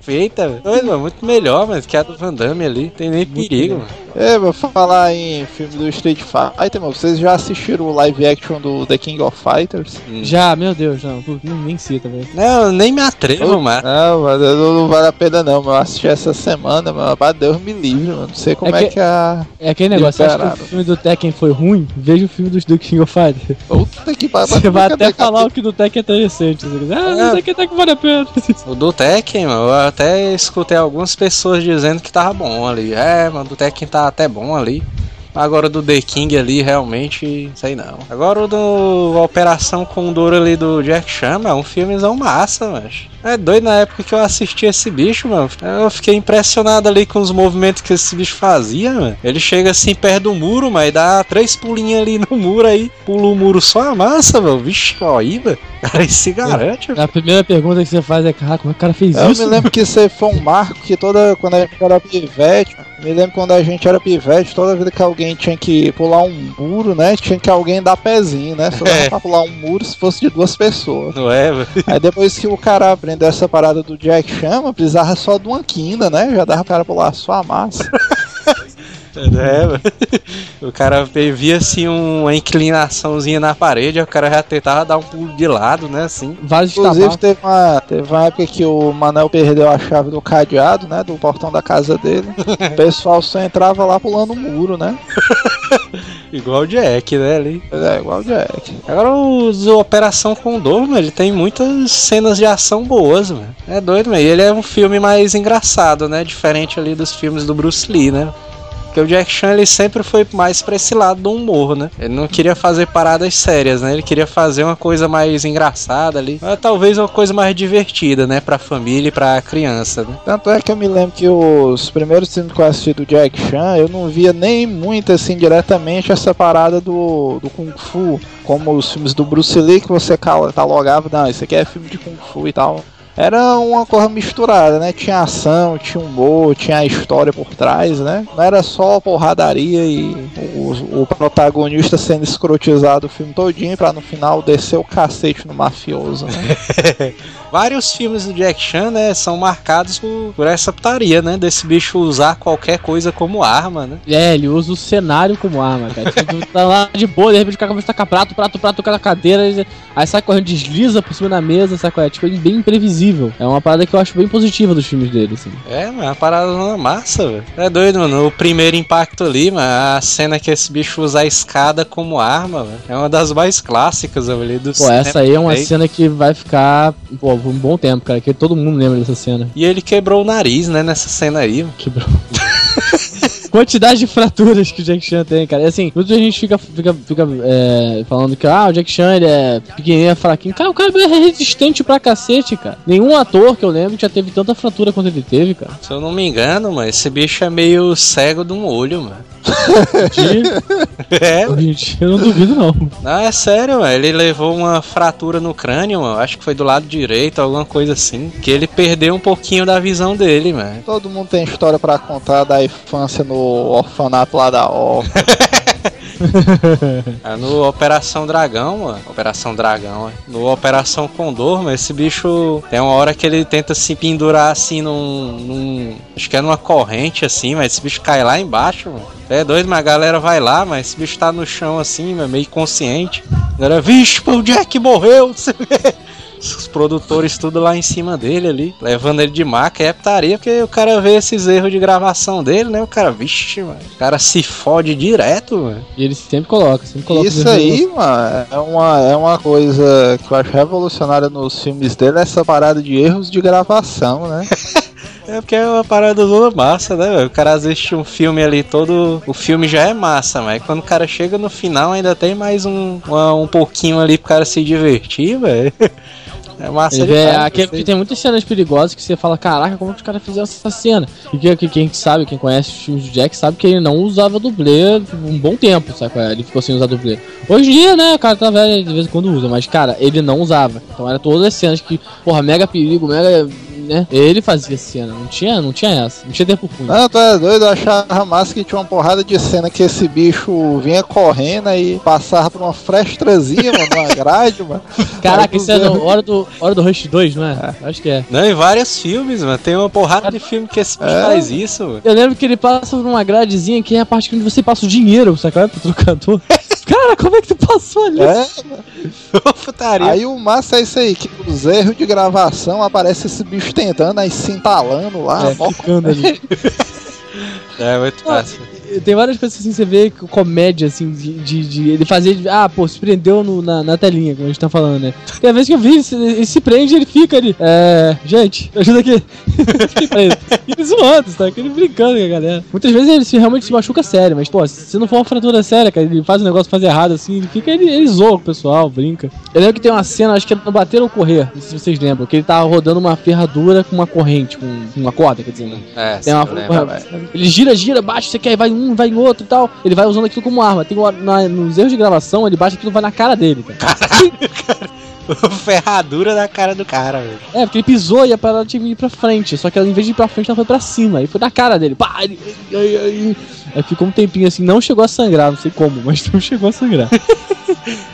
feita, velho. Doido, mano. Muito melhor, mano, que a do Van Damme ali. Tem nem perigo, mano. É, vou falar em filme do Street Fighter, mano. Vocês já assistiram o live action do The King of Fighters? Já, meu Deus, não, nem, cita, velho. Não, nem me atrevo, mano. Não, mas não, não vale a pena não, mano. Eu assisti essa semana, mano. Pra Deus me livre, mano. Não sei como É é que- a. É aquele negócio, você acha que o filme do Tekken foi ruim? Veja o filme dos do King of Fighters. Puta que pariu. Você vai até falar o que do Tekken é interessante. Você diz, ah, É. o Tekken até que vale a pena. O do Tekken, mano, eu até escutei algumas pessoas dizendo que tava bom ali. É, mano, do Tekken tá até bom ali. Agora do The King ali, realmente, sei não. Agora o do Operação Condor ali do Jack Chan, é um filmezão massa, mas É doido na época que eu assisti esse bicho, mano. Eu fiquei impressionado ali com os movimentos que esse bicho fazia, mano. Ele chega assim perto do muro, mas dá três pulinhas ali no muro aí. Pula o muro só a massa, mano. Vixe, ó aí. Cara, ele se garante, mano. A primeira pergunta que você faz é, cara, como é que o cara fez Eu isso? me lembro que isso aí foi um marco que toda. Quando a gente era pivete, me lembro quando a gente era pivete, toda vez que alguém tinha que pular um muro, né? Tinha que alguém dar pezinho, né? Só dava É. pra pular um muro se fosse de duas pessoas. Não é, velho? Aí depois que o cara aprendeu essa parada do Jack Chama, precisava só de uma quina, né? Já dava pro cara pular só a massa. É. O cara via assim uma inclinaçãozinha na parede, aí o cara já tentava dar um pulo de lado, né? Assim. Vários Inclusive teve uma, teve uma época que o Manel perdeu a chave do cadeado, né? Do portão da casa dele. O pessoal só entrava lá pulando o muro, né? Igual o Jack, né? Ali. É igual o Jack. Agora o Operação Condor, mano, ele tem muitas cenas de ação boas, mano. É doido, mano. E ele é um filme mais engraçado, né? Diferente ali dos filmes do Bruce Lee, né? Porque o Jack Chan ele sempre foi mais pra esse lado do humor, né? Ele não queria fazer paradas sérias, né? Ele queria fazer uma coisa mais engraçada ali. Talvez uma coisa mais divertida, né? Pra família e pra criança, né? Tanto é que eu me lembro que os primeiros filmes que eu assisti do Jack Chan, eu não via nem muito assim diretamente essa parada do, do Kung Fu, como os filmes do Bruce Lee que você catalogava, não, isso aqui é filme de Kung Fu e tal. Era uma coisa misturada, né? Tinha ação, tinha humor, tinha a história por trás, né? Não era só porradaria e o, o protagonista sendo escrotizado o filme todinho pra no final descer o cacete no mafioso, né? Vários filmes do Jack Chan, né? São marcados por, por essa putaria, né? Desse bicho usar qualquer coisa como arma, né? É, ele usa o cenário como arma, cara. Tipo, tu tá lá de boa, de repente o cara começa a tacar prato, prato, prato, toca na cadeira, aí sai correndo, desliza por cima da mesa, sabe qual é? Tipo, é bem imprevisível. É uma parada que eu acho bem positiva dos filmes dele, assim. É, mano, uma parada massa, velho. É doido, mano. O primeiro impacto ali, mano, a cena que esse bicho usa a escada como arma, velho. É uma das mais clássicas velho, ali do Pô, essa aí é uma Aí- cena que vai ficar, pô, por um bom tempo, cara, que todo mundo lembra dessa cena. E ele quebrou o nariz, né, nessa cena aí. mano. Quebrou. Quantidade de fraturas que o Jack Chan tem, cara. E assim, muita gente fica, fica, fica é, falando que ah, o Jack Chan ele é pequenininho, é fraquinho. Cara, o cara é resistente pra cacete, cara. Nenhum ator que eu lembro já teve tanta fratura quanto ele teve, cara. Se eu não me engano, mano, esse bicho é meio cego de um olho, mano. De... É. Gente, eu não duvido, não. Não, é sério, mano. Ele levou uma fratura no crânio, mano. Acho que foi do lado direito, alguma coisa assim. Que ele perdeu um pouquinho da visão dele, mano. Todo mundo tem história pra contar da infância no orfanato lá da O. É no Operação Dragão, mano. Operação Dragão, é. No Operação Condor, mano, esse bicho tem uma hora que ele tenta se pendurar assim num. num- acho que é numa corrente assim, mas esse bicho cai lá embaixo, mano. É doido, mas a galera vai lá, mas esse bicho tá no chão assim, meio consciente. A galera, vixe, o Jack morreu, o quê. Os produtores tudo lá em cima dele ali, levando ele de maca, é putaria, porque o cara vê esses erros de gravação dele, né? O cara, vixe, mano, o cara se fode direto, mano. E ele sempre coloca, sempre coloca. Isso aí, mano, é uma, é uma coisa que eu acho revolucionária nos filmes dele, essa parada de erros de gravação, né? É porque é uma parada toda massa, né? velho? O cara assiste um filme ali todo. O filme já é massa, mas quando o cara chega no final ainda tem mais um, uma- um pouquinho ali pro cara se divertir, velho. É massa Ele é, aqui, gostei. tem muitas cenas perigosas que você fala, caraca, como que os caras fizeram essa cena? E que, que quem sabe, quem conhece os filmes do Jack, sabe que ele não usava dublê por um bom tempo, sabe? é? Ele ficou sem usar dublê. Hoje em dia, né, o cara tá velho, de vez em quando usa, mas, cara, ele não usava. Então era todas as cenas que, porra, mega perigo, mega, né? Ele fazia cena, não tinha, não tinha essa, não tinha tempo ruim. Não, tu é doido, eu achava massa que tinha uma porrada de cena que esse bicho vinha correndo e passava por uma frestrazinha, mano, uma grade, mano. Caraca, isso é no Hora do, Hora do Rush 2, não é? Acho que é. Não, em vários filmes, mano. Tem uma porrada de filme que esse bicho É. faz isso, mano. Eu lembro que ele passa por uma gradezinha que é a parte onde você passa o dinheiro, sabe? Pro trocador. Cara, como é que tu passou ali? É, Putaria. aí o massa é isso aí, que os erros de gravação aparece esse bicho tentando, aí se entalando lá, É, ficando ali. É muito massa. Tem várias coisas assim, você vê que comédia, assim, de, de, de- ele fazer. Ah, pô, se prendeu no- na, na telinha, como a gente tá falando, né? Tem a vez que eu vi, ele, se- ele se prende e ele fica ali. É. Gente, me ajuda aqui. Fiquei preso. Aquele zoando, tá? Aquele brincando com a galera. Muitas vezes ele se, realmente se machuca sério, mas, pô, se não for uma fratura séria, cara, ele faz um negócio fazer errado assim, ele fica, ele, ele zoa com o pessoal, brinca. Eu lembro que tem uma cena, acho que é no Bater ou Correr, não sei se vocês lembram, que ele tava rodando uma ferradura com uma corrente, com uma corda, quer dizer, né? É, Tem uma, lembro. ele gira, gira, bate, você quer, vai um, vai em outro e tal. Ele vai usando aquilo como arma. Tem uma- na- nos erros de gravação, ele bate aquilo vai na cara dele, cara. Ferradura da cara do cara, velho. É, porque ele pisou e a parada tinha que ir pra frente. Só que ela, em vez de ir pra frente, ela foi pra cima. Aí foi na cara dele. Pá! Aí ficou um tempinho assim, não chegou a sangrar, não sei como, mas não chegou a sangrar.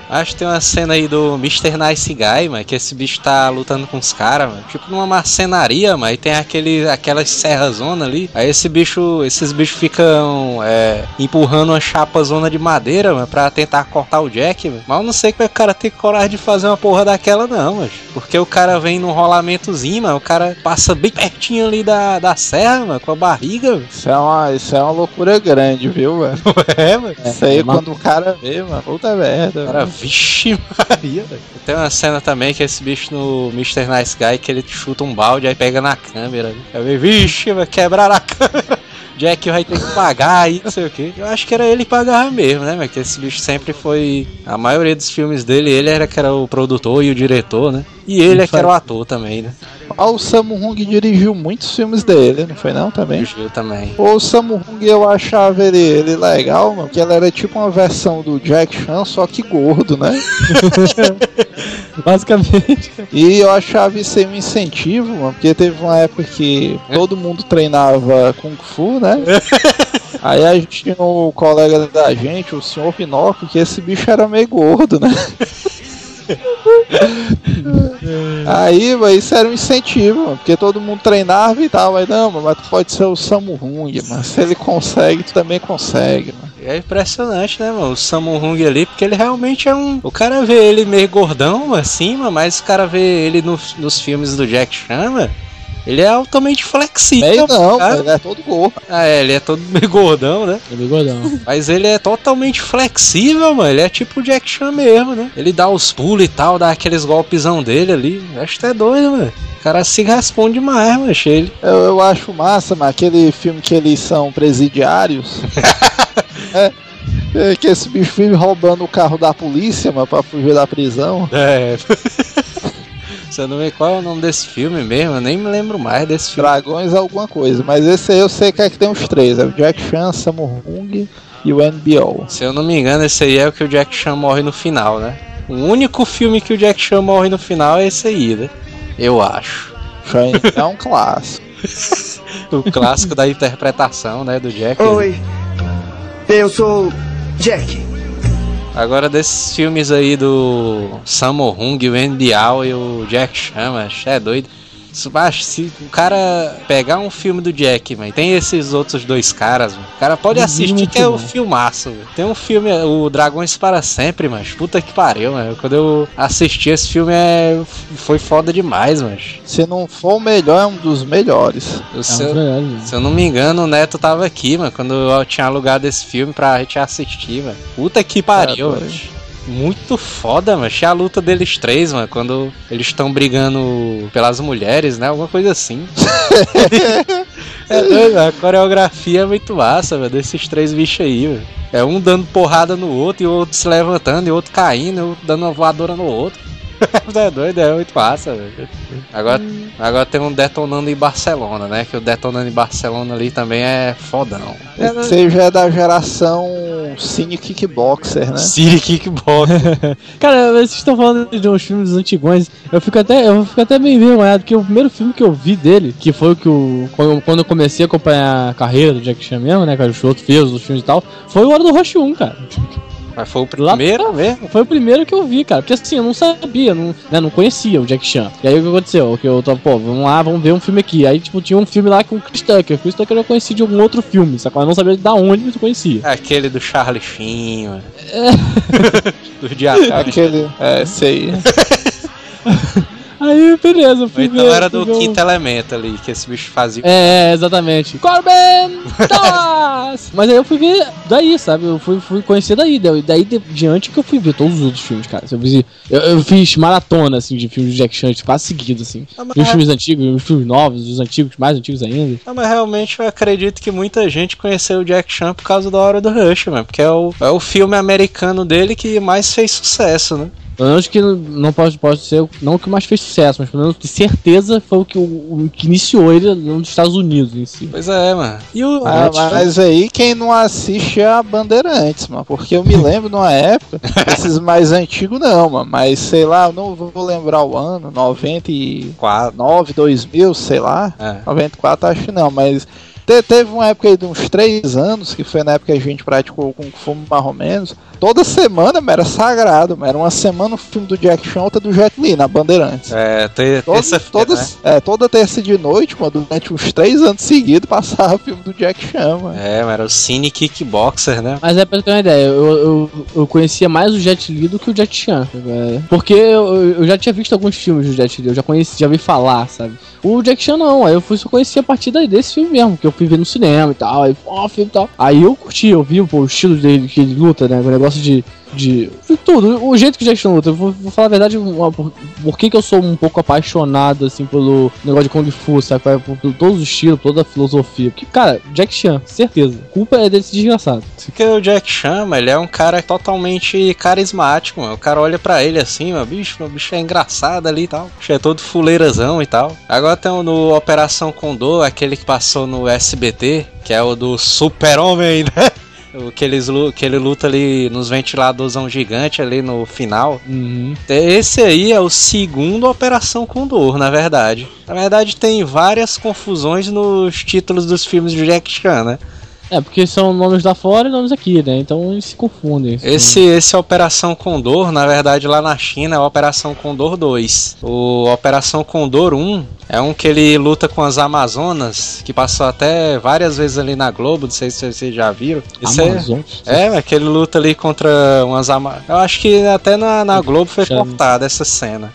Acho que tem uma cena aí do Mr. Nice Guy, mano, que esse bicho tá lutando com os caras, mano. Tipo numa marcenaria, mano, e tem aquele, aquelas serra-zona ali. Aí esse bicho, esses bichos ficam é, empurrando uma chapa zona de madeira, mano, pra tentar cortar o Jack, mano. Mas eu não sei como é que o cara tem coragem de fazer uma porra daquela, não, mano. Porque o cara vem num rolamentozinho, mano, o cara passa bem pertinho ali da, da serra, mano, com a barriga, mano. Isso é uma, isso é uma loucura grande, viu, velho? É, mano. Isso aí, é quando o cara vê, mano, puta merda. Cara, velho. vixe Maria, velho. Tem uma cena também que esse bicho no Mr. Nice Guy que ele chuta um balde aí pega na câmera. Aí vem, vixe, vai quebrar a câmera. Jack vai ter que pagar aí, não sei o que. Eu acho que era ele que pagava mesmo, né? Porque esse bicho sempre foi. A maioria dos filmes dele, ele era que era o produtor e o diretor, né? E ele é que era o ator também, né? Ah, o Sammo Hung dirigiu muitos filmes dele, não foi não também? Dirigiu também. O Sammo Hung eu achava ele, ele legal, mano, porque ele era tipo uma versão do Jack Chan, só que gordo, né? Basicamente. E eu achava isso aí um incentivo, mano, porque teve uma época que todo mundo treinava Kung Fu, né? Aí a gente tinha o colega da gente, o senhor Pinóquio, que esse bicho era meio gordo, né? Aí, mano, isso era um incentivo, mano, porque todo mundo treinava e tal, mas não, mas tu pode ser o Samu Hung, mano. Se ele consegue, tu também consegue, mano. É impressionante, né, mano? O Sammo Hung ali, porque ele realmente é um. O cara vê ele meio gordão assim, mas o cara vê ele nos, nos filmes do Jack Chan, mano, ele é altamente flexível. Meio não, cara. mano, ele é todo gordo. Ah, é, ele é todo meio gordão, né? Ele é gordão. Mas ele é totalmente flexível, mano. Ele é tipo o Jack Chan mesmo, né? Ele dá os pulos e tal, dá aqueles golpezão dele ali. Acho que é doido, mano. O cara se responde demais, mano. Achei ele. Eu, eu acho massa, mas aquele filme que eles são presidiários. é, é que esse bicho vive roubando o carro da polícia, mano, pra fugir da prisão. É. Você não vê qual é o nome desse filme mesmo? Eu nem me lembro mais desse filme. Dragões alguma coisa. Mas esse aí eu sei que é que tem os três: é o Jack Chan, Sammo Hung e o NBO. Se eu não me engano, esse aí é o que o Jack Chan morre no final, né? O único filme que o Jack Chan morre no final é esse aí, né? Eu acho. Chan é um clássico. O clássico da interpretação, né, do Jack. Oi, eu sou Jack. Agora desses filmes aí do Sammo Hung, o Andy e o Jack Chan, é doido. Se- o cara pegar um filme do Jack, mano, tem esses outros dois caras, mano, o cara pode No assistir mínimo que é o filmão. filmaço, velho. Tem um filme, o Dragões para Sempre, mas puta que pariu, mano. Quando eu assisti esse filme, é, foi foda demais, mano. Se não for o melhor, é um dos melhores. Eu, É um se, dos eu, melhores, né? se eu não me engano, o Neto tava aqui, mano, quando eu tinha alugado esse filme pra gente assistir, mano. Puta que pariu, doido. Mano. Muito foda, mano. Achei a luta deles três, mano. Quando eles estão brigando pelas mulheres, né? Alguma coisa assim. é doido, a coreografia é muito massa, velho. Desses três bichos aí, velho. É um dando porrada no outro, e o outro se levantando, e o outro caindo, e o outro dando uma voadora no outro. é doido, é muito massa, velho. Agora, agora tem um detonando em Barcelona, né? Que o detonando em Barcelona ali também é fodão. Esse aí já é da geração Cine Kickboxer, né? City Kickbox. Cara, vocês estão falando de uns filmes antigões. Eu fico até, eu fico até bem envergonhado, porque o primeiro filme que eu vi dele, que foi o que o. Quando eu comecei a acompanhar a carreira do Jack Chan mesmo, né? Que os outros fez, os filmes e tal, foi o Hora do Rush 1, cara. Mas foi o Lá- primeiro mesmo. Foi o primeiro que eu vi, cara. Porque assim, eu não sabia, não, né, não conhecia o Jack Chan. E aí o que aconteceu? Que eu tava, pô, vamos lá, vamos ver um filme aqui. Aí, tipo, tinha um filme lá com o Chris Tucker. O Chris Tucker eu conheci de algum outro filme, sacou? Eu não sabia da onde, mas eu conhecia. Aquele do Charlie Sheen, mano. É. do Diabo. Aquele. É, esse aí. Beleza, fui então ver. era do ver quinto elemento ali, que esse bicho fazia. É, é, exatamente. Corbin! Mas aí eu fui ver daí, sabe? Eu fui, fui conhecer daí. Daí, daí de diante que eu fui ver todos os outros filmes, cara. Eu fiz, eu, eu fiz maratona, assim, de filmes de Jack Chan, quase seguidos, assim. Ah, os filmes antigos, os filmes novos, os antigos, mais antigos ainda. Não, mas realmente eu acredito que muita gente conheceu o Jack Chan por causa da Hora do Rush, mano. Porque é o, é o filme americano dele que mais fez sucesso, né? Pelo menos que não pode, pode ser, o- não o que mais fez sucesso, mas pelo menos de certeza foi o que, o, o que iniciou ele nos Estados Unidos em si. Pois é, mano. E o. Ah, mas aí quem não assiste é a Bandeirantes, mano. Porque eu me lembro numa época, esses mais antigos não, mano. Mas sei lá, eu não vou lembrar o ano, 99, Quatro. 2000, sei lá. É. 94 acho que não, mas te- teve uma época aí de uns 3 anos, que foi na época que a gente praticou com Fu mais ou menos. Toda semana mano, era sagrado, mano. era uma semana o filme do Jack Chan, outra do Jet Li, na Bandeirantes. É, te- Todo, terça-feira. toda, né? é, toda terça de noite, mano, durante uns 3 anos seguidos, passava o filme do Jack Chan, mano. É, mas era o Cine Kickboxer, né? Mas é pra ter uma ideia, eu, eu, eu conhecia mais o Jet Li do que o Jack Chan. é, Porque eu, eu já tinha visto alguns filmes do Jet Li, eu já conheci, já vi falar, sabe? O Jack Chan não, aí eu fui só conhecer a partir daí desse filme mesmo, que eu fui ver no cinema e tal, aí, ó, filme e tal. Aí eu curti, eu vi pô, o estilo dele, que ele luta, né? O negócio de. De, de tudo, o jeito que o Jack Chan luta, vou, vou falar a verdade, por, por que, que eu sou um pouco apaixonado, assim, pelo negócio de Kung Fu, sabe? Por, por, todos os estilos, toda a filosofia. Porque, cara, Jack Chan, certeza, a culpa é desse desgraçado. Porque o Jack Chan, ele é um cara totalmente carismático, mano. O cara olha pra ele assim, mano, bicho, o bicho é engraçado ali e tal. Bicho é todo fuleirazão e tal. Agora tem o no Operação Condor, aquele que passou no SBT, que é o do Super-Homem, né? O que, eles, lu- que ele luta ali nos ventiladorzão gigante ali no final. Uhum. Esse aí é o segundo Operação Condor, na verdade. Na verdade, tem várias confusões nos títulos dos filmes de Jack Chan, né? É, porque são nomes lá fora e nomes aqui, né? Então eles se confundem. Esse, esse Operação Condor, na verdade, lá na China é Operação Condor 2. O Operação Condor 1 é um que ele luta com as Amazonas, que passou até várias vezes ali na Globo, não sei se vocês já viram. Esse é, Amazon. é, que ele luta ali contra umas Amazonas. Eu acho que até na, na Globo foi cortada essa cena.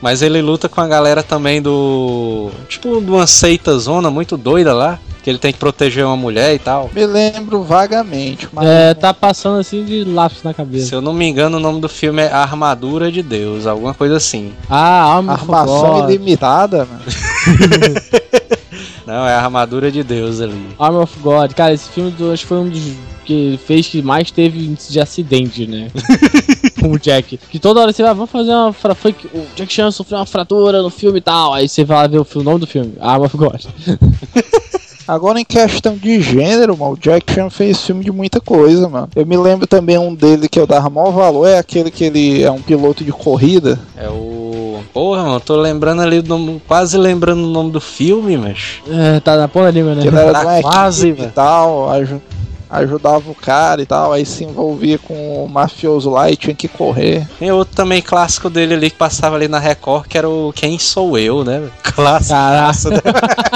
Mas ele luta com a galera também do. Tipo, de uma seita zona muito doida lá. Que ele tem que proteger uma mulher e tal. Me lembro vagamente, mas É, tá passando assim de lápis na cabeça. Se eu não me engano, o nome do filme é Armadura de Deus, alguma coisa assim. Ah, Arma armação God. ilimitada, mano. Não, é Armadura de Deus ali. Armor of God. Cara, esse filme do, acho que foi um dos que fez que mais teve índice de acidente, né? Com o Jack. Que toda hora você vai, vamos fazer uma. fra- Foi que o Jack Chan sofreu uma fratura no filme e tal. Aí você vai lá ver o, filme, o nome do filme: Armor of God. Agora em questão de gênero, mano, o Jack Chan fez filme de muita coisa, mano. Eu me lembro também um dele que eu dava maior valor, é aquele que ele é um piloto de corrida. É o. Porra, mano, tô lembrando ali do nome. Quase lembrando o nome do filme, mas. É, tá na ponta da língua, né? Que era Tá quase, velho. tal, aju- ajudava o cara e tal, aí se envolvia com o mafioso lá e tinha que correr. Tem outro também clássico dele ali que passava ali na Record, que era o Quem Sou Eu, né? Clássico. Caraca,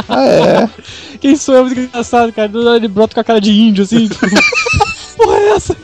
Ah, é. quem sou eu? Muito engraçado, cara. Ele brota com a cara de índio, assim. tipo, Porra, é essa?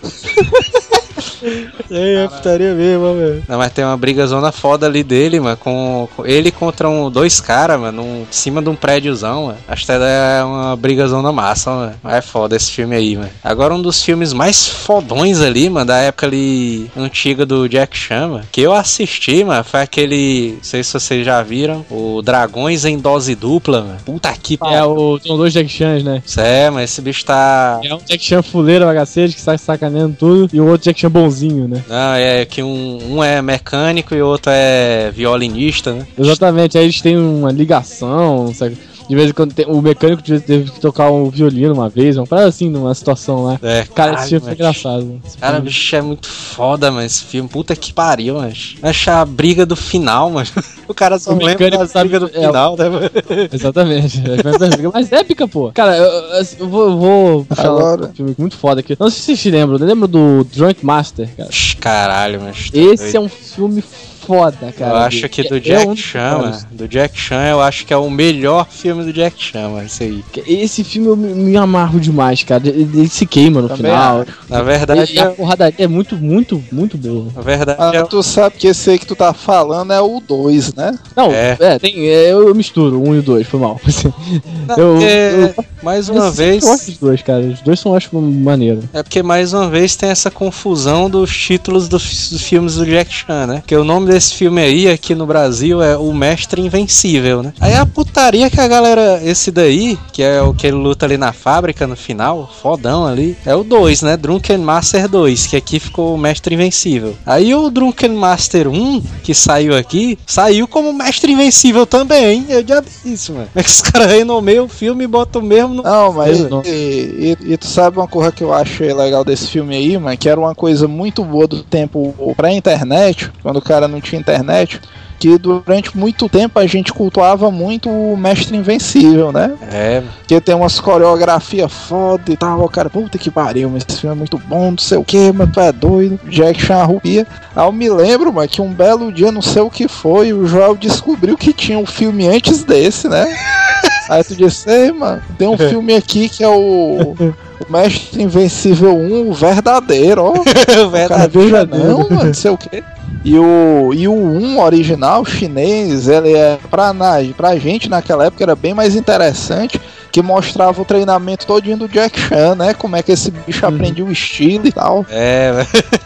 É, é putaria mesmo, velho. Não, mas tem uma briga zona foda ali dele, mano, com, com ele contra um, dois caras, mano, em cima de um prédiozão, mano. Acho que é uma briga zona massa, mano. Mas É foda esse filme aí, mano. Agora um dos filmes mais fodões ali, mano, da época ali antiga do Jack Chan, mano, que eu assisti, mano, foi aquele, não sei se vocês já viram, o Dragões em Dose Dupla, mano. Puta que É, pariu. o, são dois Jack Chans, né? Isso é, mas esse bicho tá... É um Jack Chan fuleiro, bagaceiro, que sai sacaneando tudo. E o outro Jack Chan bonzinho, né? Não, é que um, um é mecânico e o outro é violinista, né? Exatamente, aí eles têm uma ligação, sabe? De vez em quando tem, o mecânico teve- que tocar um violino uma vez, uma parada assim, numa situação lá. É, Cara, esse filme foi mas- engraçado. Cara, filme- bicho, é muito foda, mano, esse filme. Puta que pariu, mano. Acho a briga do final, mano. O cara só O lembra mecânico da sabe- briga do é, final, né, mano? Exatamente. É brigas mais épica, pô. Cara, eu, eu- eu vou, eu vou puxar Agora- um filme muito foda aqui. Não sei se vocês se lembram, lembra do Drunk Master, cara? Caralho, mas. tá Esse é um filme foda, cara. eu acho que do É Jack um dos Chan, do Jack Chan, eu acho que é o melhor filme do Jack Chan, mano, esse aí. Esse filme eu me, me amarro demais, cara. Ele, ele se queima no Também final. Na verdade, E a é, porradaria é muito, muito, muito boa. na verdade Ah, é, tu sabe que esse aí que tu tá falando é o 2, né? Não, É. é, tem, é, eu, eu misturo um e o dois, foi mal. Não, eu- eu- mais uma Eu vez, gosto dos dois, cara. Os dois são, acho, maneiro. é porque mais uma vez tem essa confusão dos títulos dos, dos filmes do Jack Chan, né? Porque o nome desse filme aí, aqui no Brasil, é O Mestre Invencível, né? Aí a putaria que a galera, esse daí, que é o que ele luta ali na fábrica no final, fodão ali, é o 2, né? Drunken Master 2, que aqui ficou o Mestre Invencível. Aí o Drunken Master 1, que saiu aqui, saiu como Mestre Invencível também, hein? Eu já vi isso, mano. Como é que os caras renomeiam o filme e botam o mesmo no. Não, mas Eu não. e, e- e tu sabe uma coisa que eu achei legal desse filme aí, mano, que era uma coisa muito boa do tempo pré-internet, quando o cara não tinha internet, que durante muito tempo a gente cultuava muito o Mestre Invencível, né? É, Porque tem umas coreografias foda e tal, o cara, puta que pariu, mas esse filme é muito bom, não sei o que, mas tu é doido, Jack Chan rupia. Aí eu me lembro, mano, que um belo dia, não sei o que foi, o Joel descobriu que tinha um filme antes desse, né? Aí tu disse, ei, mano, tem um filme aqui que é o, o Mestre Invencível 1, o verdadeiro, ó. O cara veja não, mano, não sei o que. E o, e o 1 original chinês, ele é pra, na, pra gente naquela época era bem mais interessante, que mostrava o treinamento todinho do Jack Chan, né? Como é que esse bicho Uhum. aprendia o estilo e tal. É,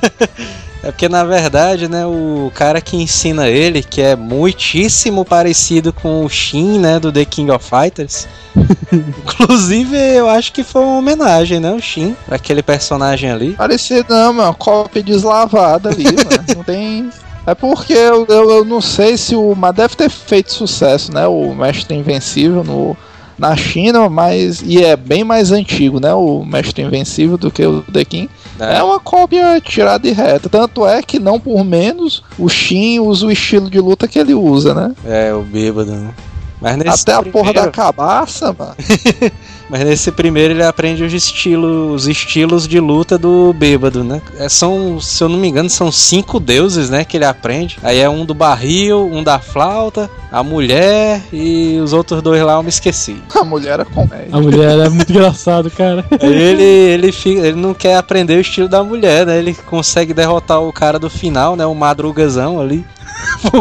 é porque na verdade, né, o cara que ensina ele, que é muitíssimo parecido com o Shin, né, do The King of Fighters. Inclusive, eu acho que foi uma homenagem, né, o Shin, pra aquele personagem ali. Parecia, não, mano, cópia deslavada ali, mano. Não tem. É porque eu, eu, eu não sei se o. Mas deve ter feito sucesso, né? O Mestre Invencível no, na China, mas. E é bem mais antigo, né? O Mestre Invencível do que o The King. Né? É uma cópia tirada de reta. Tanto é que, não por menos, o Shin usa o estilo de luta que ele usa, né? É, o bêbado, né? Mas nesse Até a porra da cabaça, mano. Mas nesse primeiro ele aprende os estilos, os estilos de luta do bêbado, né? É, são, se eu não me engano, são cinco deuses, né? Que ele aprende. Aí é um do barril, um da flauta, a mulher e os outros dois lá eu me esqueci. A mulher é comédia. A mulher é muito engraçado, cara. Ele, ele, fica, ele não quer aprender o estilo da mulher, né? Ele consegue derrotar o cara do final, né? O madrugazão ali.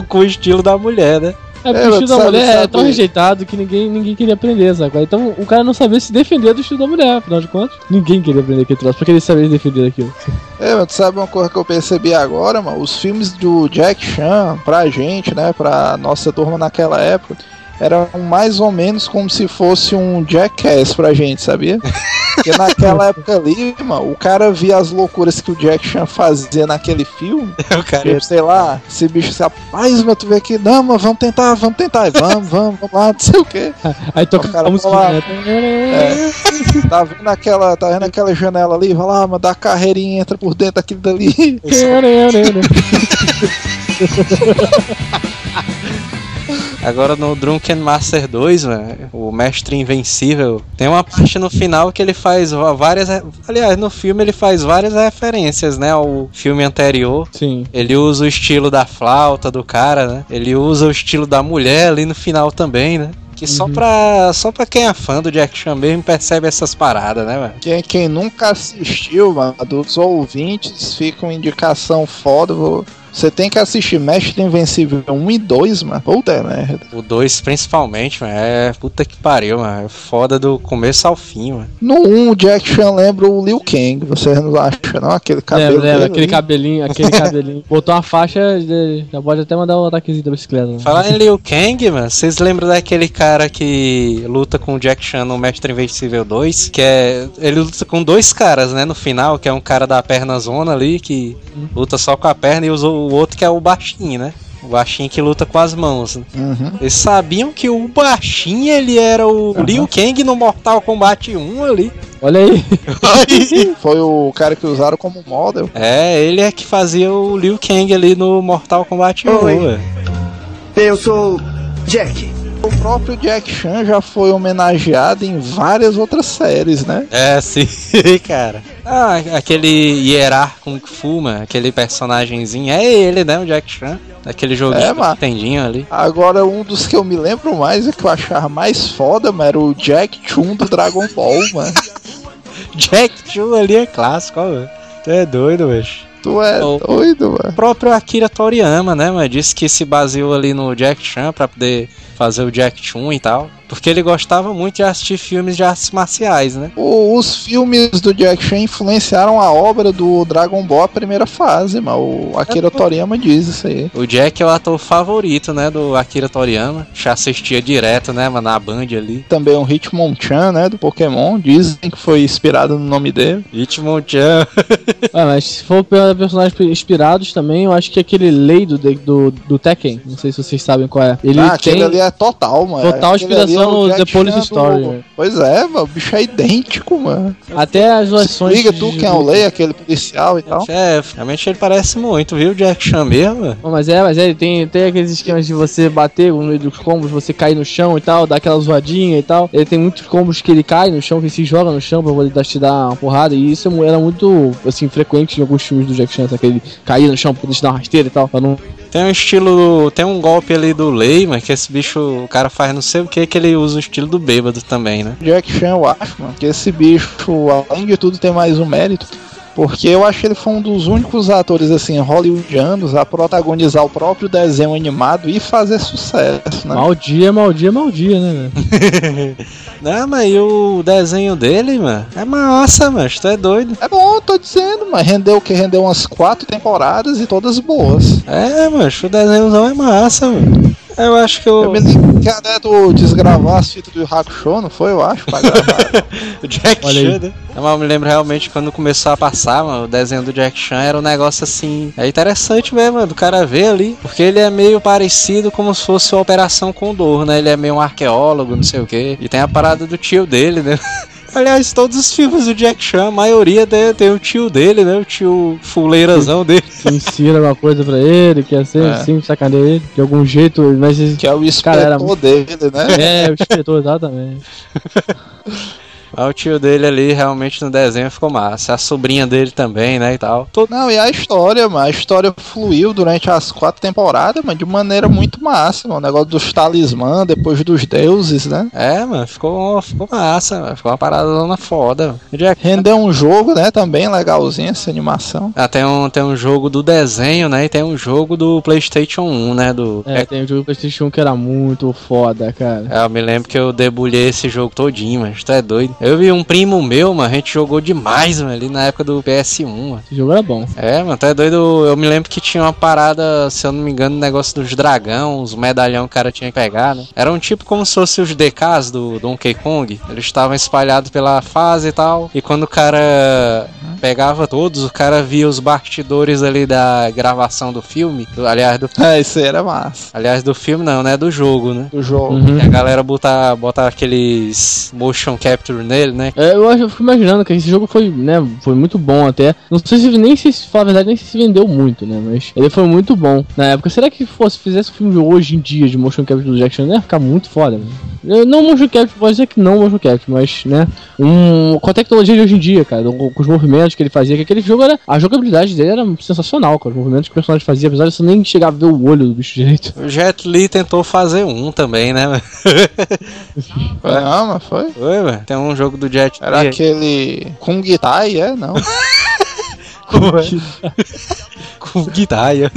com o estilo da mulher, né? É, porque É, o estilo da sabe- mulher é sabe- tão rejeitado que ninguém, ninguém queria aprender, sabe? Então o cara não sabia se defender do estilo da mulher, afinal de contas. Ninguém queria aprender aquele troço, porque ele sabia se defender daquilo. É, mas tu sabe uma coisa que eu percebi agora, mano? Os filmes do Jack Chan, pra gente, né? Pra nossa turma naquela época, eram mais ou menos como se fosse um Jackass pra gente, sabia? Porque naquela época ali, mano, o cara via as loucuras que o Jack Chan fazia naquele filme. O cara Tipo, sei lá, esse bicho se rapaz, mas tu vê aqui, não, mas vamos tentar, vamos tentar, e vamos, vamos, vamos lá, não sei o quê. Aí toca O cara a música. né? É, tá vendo aquela, tá vendo aquela janela ali? Vai lá, mas dá a carreirinha, entra por dentro daquilo dali. Agora no Drunken Master 2, mano, o Mestre Invencível, tem uma parte no final que ele faz várias. Aliás, no filme ele faz várias referências, né? Ao filme anterior. Sim. Ele usa o estilo da flauta do cara, né? Ele usa o estilo da mulher ali no final também, né? Que só, pra, só pra quem é fã do Jack Chan mesmo percebe essas paradas, né, mano? Quem, quem nunca assistiu, mano, dos ouvintes, fica uma indicação foda. vou- Você tem que assistir Mestre Invencível 1 e 2, mano. Puta merda. O 2 principalmente, mano, é puta que pariu, mano. É foda do começo ao fim, mano. No 1, o Jack Chan lembra o Liu Kang. Vocês não acham, não? Aquele cabelo. Lembra, lembra, aquele cabelinho, aquele cabelinho. Botou uma faixa, já- já pode até mandar o ataquezinho da bicicleta. Né? Falar em Liu Kang, mano, vocês lembram daquele cara que luta com o Jack Chan no Mestre Invencível 2? Que é. Ele luta com dois caras, né, no final, que é um cara da perna zona ali, que luta só com a perna, e os- o outro que é o baixinho, né? O baixinho que luta com as mãos. né? Uhum. Eles sabiam que o baixinho ele era o Liu Kang no Mortal Kombat 1 ali. Olha aí. Foi o cara que usaram como model. é, ele é que fazia o Liu Kang ali no Mortal Kombat 1. Oi. ué. Eu sou Jack. O próprio Jack Chan já foi homenageado em várias outras séries, né? É, sim, cara. Ah, aquele Hierar Kung Fu, mano, aquele personagemzinho, é ele, né, o Jack Chan. Aquele joguinho É. Nintendinho ali. Agora, um dos que eu me lembro mais e que eu achava mais foda, mano, era o Jack Chun do Dragon Ball, mano. Jack Chun ali é clássico, ó. Tu é doido, velho. Tu é Oh. doido, mano. O próprio Akira Toriyama, né, mano? Disse que se baseou ali no Jack Chan pra poder fazer o Jack Chun e tal. Porque ele gostava muito de assistir filmes de artes marciais, né? O- os filmes do Jack Chan influenciaram a obra do Dragon Ball a primeira fase, mano. O Akira Toriyama diz isso aí. O Jack é o ator favorito, né, do Akira Toriyama. Já assistia direto, né, mano, na Band ali. Também o Hitmonchan, né, do Pokémon. Dizem que foi inspirado no nome dele. Hitmonchan. Ah, mas se for pelos personagens inspirados também, eu acho que aquele Lei do, do, do Tekken, não sei se vocês sabem qual é. Ele ah, aquele tem. ali é total, mano. Total Aquele inspiração é o no The Police do- Story? Pois é, mano. O bicho é idêntico, mano. Até as versões. Liga tu quem é o Lei, aquele policial e tal. É, realmente ele parece muito, viu? O Jack Chan mesmo. mas é, mas é, ele tem, tem aqueles esquemas de você bater no meio dos combos, você cair no chão e tal, dar aquela zoadinha e tal. Ele tem muitos combos que ele cai no chão, que ele se joga no chão pra poder te dar uma porrada. E isso era muito, assim, frequente em alguns filmes do Jack Chan, sabe? que ele caía no chão pra poder te dar uma rasteira e tal. Pra não... Tem um estilo. Tem um golpe ali do Lei, mas que esse bicho, o cara faz não sei o que, que ele usa o estilo do bêbado também, né? Jack Chan, eu acho, mano, que esse bicho, além de tudo, tem mais um mérito. Porque eu acho que ele foi um dos únicos atores, assim, hollywoodianos a protagonizar o próprio desenho animado e fazer sucesso, né? Mal dia, mal dia, mal dia, né, velho? Não, mas e o desenho dele, mano? É massa, mano. Tu é doido. É bom, tô dizendo, mas rendeu o que? Rendeu umas quatro temporadas e todas boas. É, mano. O desenhozão é massa, mano. Eu acho que Eu o, me lembro que a Neto desgravar as fitas do Hakusho, não foi, eu acho, pra gravar. o Jack Olha aí. Chan, né? Eu me lembro realmente quando começou a passar, mano, o desenho do Jack Chan era um negócio assim. É interessante mesmo, mano, do cara ver ali. Porque ele é meio parecido como se fosse a Operação Condor, né? Ele é meio um arqueólogo, não sei o quê. E tem a parada do tio dele, né? Aliás, todos os filmes do Jack Chan, a maioria tem, tem o tio dele, né? O tio fuleirazão dele. Que ensina alguma coisa pra ele, que é assim, É. assim, sacaneia ele, de algum jeito, mas. que é o Cara, era inspetor dele, né? É, o inspetor, exatamente. Mas o tio dele ali realmente no desenho ficou massa. A sobrinha dele também, né? E tal. Não, e a história, mano, a história fluiu durante as quatro temporadas, mas de maneira muito massa, mano. O negócio dos talismã, depois dos deuses, né? É, mano, ficou, ficou massa, mano. Ficou uma paradona foda. mano. Jack Rendeu um jogo, né? Também legalzinho essa animação. Ah, tem um, tem um jogo do desenho, né? E tem um jogo do PlayStation 1, né? Do... É, tem o jogo do PlayStation 1 que era muito foda, cara. É, eu me lembro que eu debulhei esse jogo todinho, mas tu é doido. Eu vi um primo meu, mano, a gente jogou demais, mano, ali na época do PS1, mano. Esse jogo era bom. É, mano, tu é doido. Eu me lembro que tinha uma parada, se eu não me engano, negócio dos dragão, os medalhão que o cara tinha que pegar, né? Era um tipo como se fosse os DKs do Donkey Kong. Eles estavam espalhados pela fase e tal. E quando o cara pegava todos, o cara via os bastidores ali da gravação do filme. do- aliás, do, É, isso aí era massa. aliás, do filme não, né? Do jogo, né? Do jogo. Uhum. E a galera botar, botar aqueles motion capture nele, né? É, eu, acho, eu fico imaginando que esse jogo foi, né, foi muito bom até. Não sei se nem se, falar a verdade, nem se vendeu muito, né? Mas ele foi muito bom na época. Será que fosse fizesse um filme hoje em dia de motion capture do Jackson, ia ficar muito foda, né? Eu- Não motion capture, pode dizer que não motion capture, mas, né? Um, com a tecnologia de hoje em dia, cara, com, com os movimentos que ele fazia, que aquele jogo era. A jogabilidade dele era sensacional, cara. Os movimentos que o personagem fazia, apesar de você nem chegar a ver o olho do bicho direito. O Jet Li tentou fazer um também, né? não, mas foi. Foi, velho. Tem um jogo do Jet Era Li. aquele Kung Tai, é? Não. com guitarra.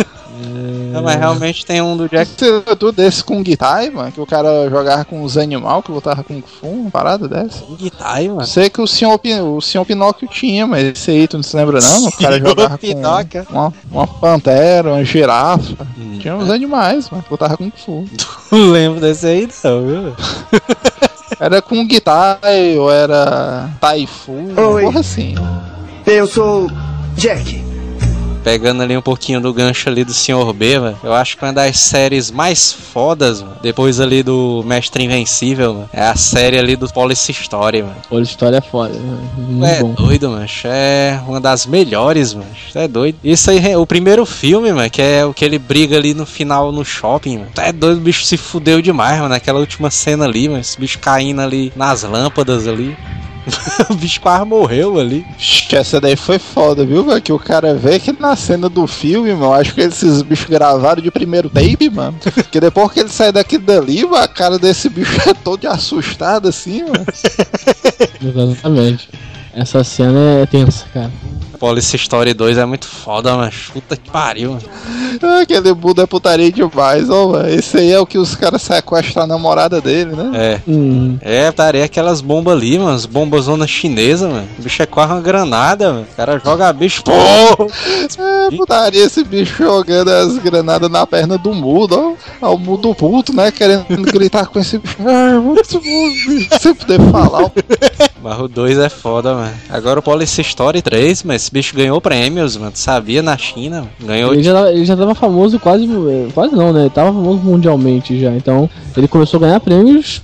Não, mas realmente tem um do Jack. Você tudo desse Kung Tai, mano, que o cara jogava com os animais, que lutava com Fu, uma parada dessa. com guitarra, mano. Sei que o senhor, o senhor Pinóquio tinha, mas esse aí tu não se lembra não? O cara jogava Pinóquio. com uma, uma pantera, uma girafa. Hum. Tinha uns animais, mano, que lutava com Fu. Não lembro desse aí, não, viu? Era Kung Tai ou era Taifu, Oi. porra assim. Eu sou Jack. Pegando ali um pouquinho do gancho ali do Sr. B, mano. Eu acho que uma das séries mais fodas, mano. Depois ali do Mestre Invencível, mano. É a série ali do Police Story, mano. A história é foda, né? Muito é bom. doido, mano. É uma das melhores, mano. É doido. Isso aí, o primeiro filme, mano, que é o que ele briga ali no final no shopping, mano. É doido, o bicho se fudeu demais, mano. Naquela última cena ali, mano. Esse bicho caindo ali nas lâmpadas ali. o bicho quase morreu ali. Essa daí foi foda, viu, velho? Que o cara vê que na cena do filme, mano, acho que esses bichos gravaram de primeiro tape, mano. Porque depois que ele sai daqui dali, mano, a cara desse bicho é todo assustado assim, mano. Exatamente. Essa cena é tensa, cara. Police Story 2 é muito foda, mas puta que pariu. mano. Ah, Aquele Buda é putaria demais, ó, mano. Esse aí é o que os caras sequestram a namorada dele, né? É. Hum. É, tareia aquelas bombas ali, mano. As bombas zona chinesa, mano. O bicho é quase uma granada, mano. O cara joga bicho. Pô! É, putaria esse bicho jogando as granadas na perna do mudo, ó. Ao mudo puto, né? Querendo gritar com esse bicho. Ah, muito bom, sem poder falar. Mas o 2 é foda, mano. Agora o Police Story 3, mas esse bicho ganhou prêmios, mano. Tu sabia na China? mano. Ganhou. Ele já, ele já tava famoso quase. Quase não, né? Ele tava famoso mundialmente já. Então, ele começou a ganhar prêmios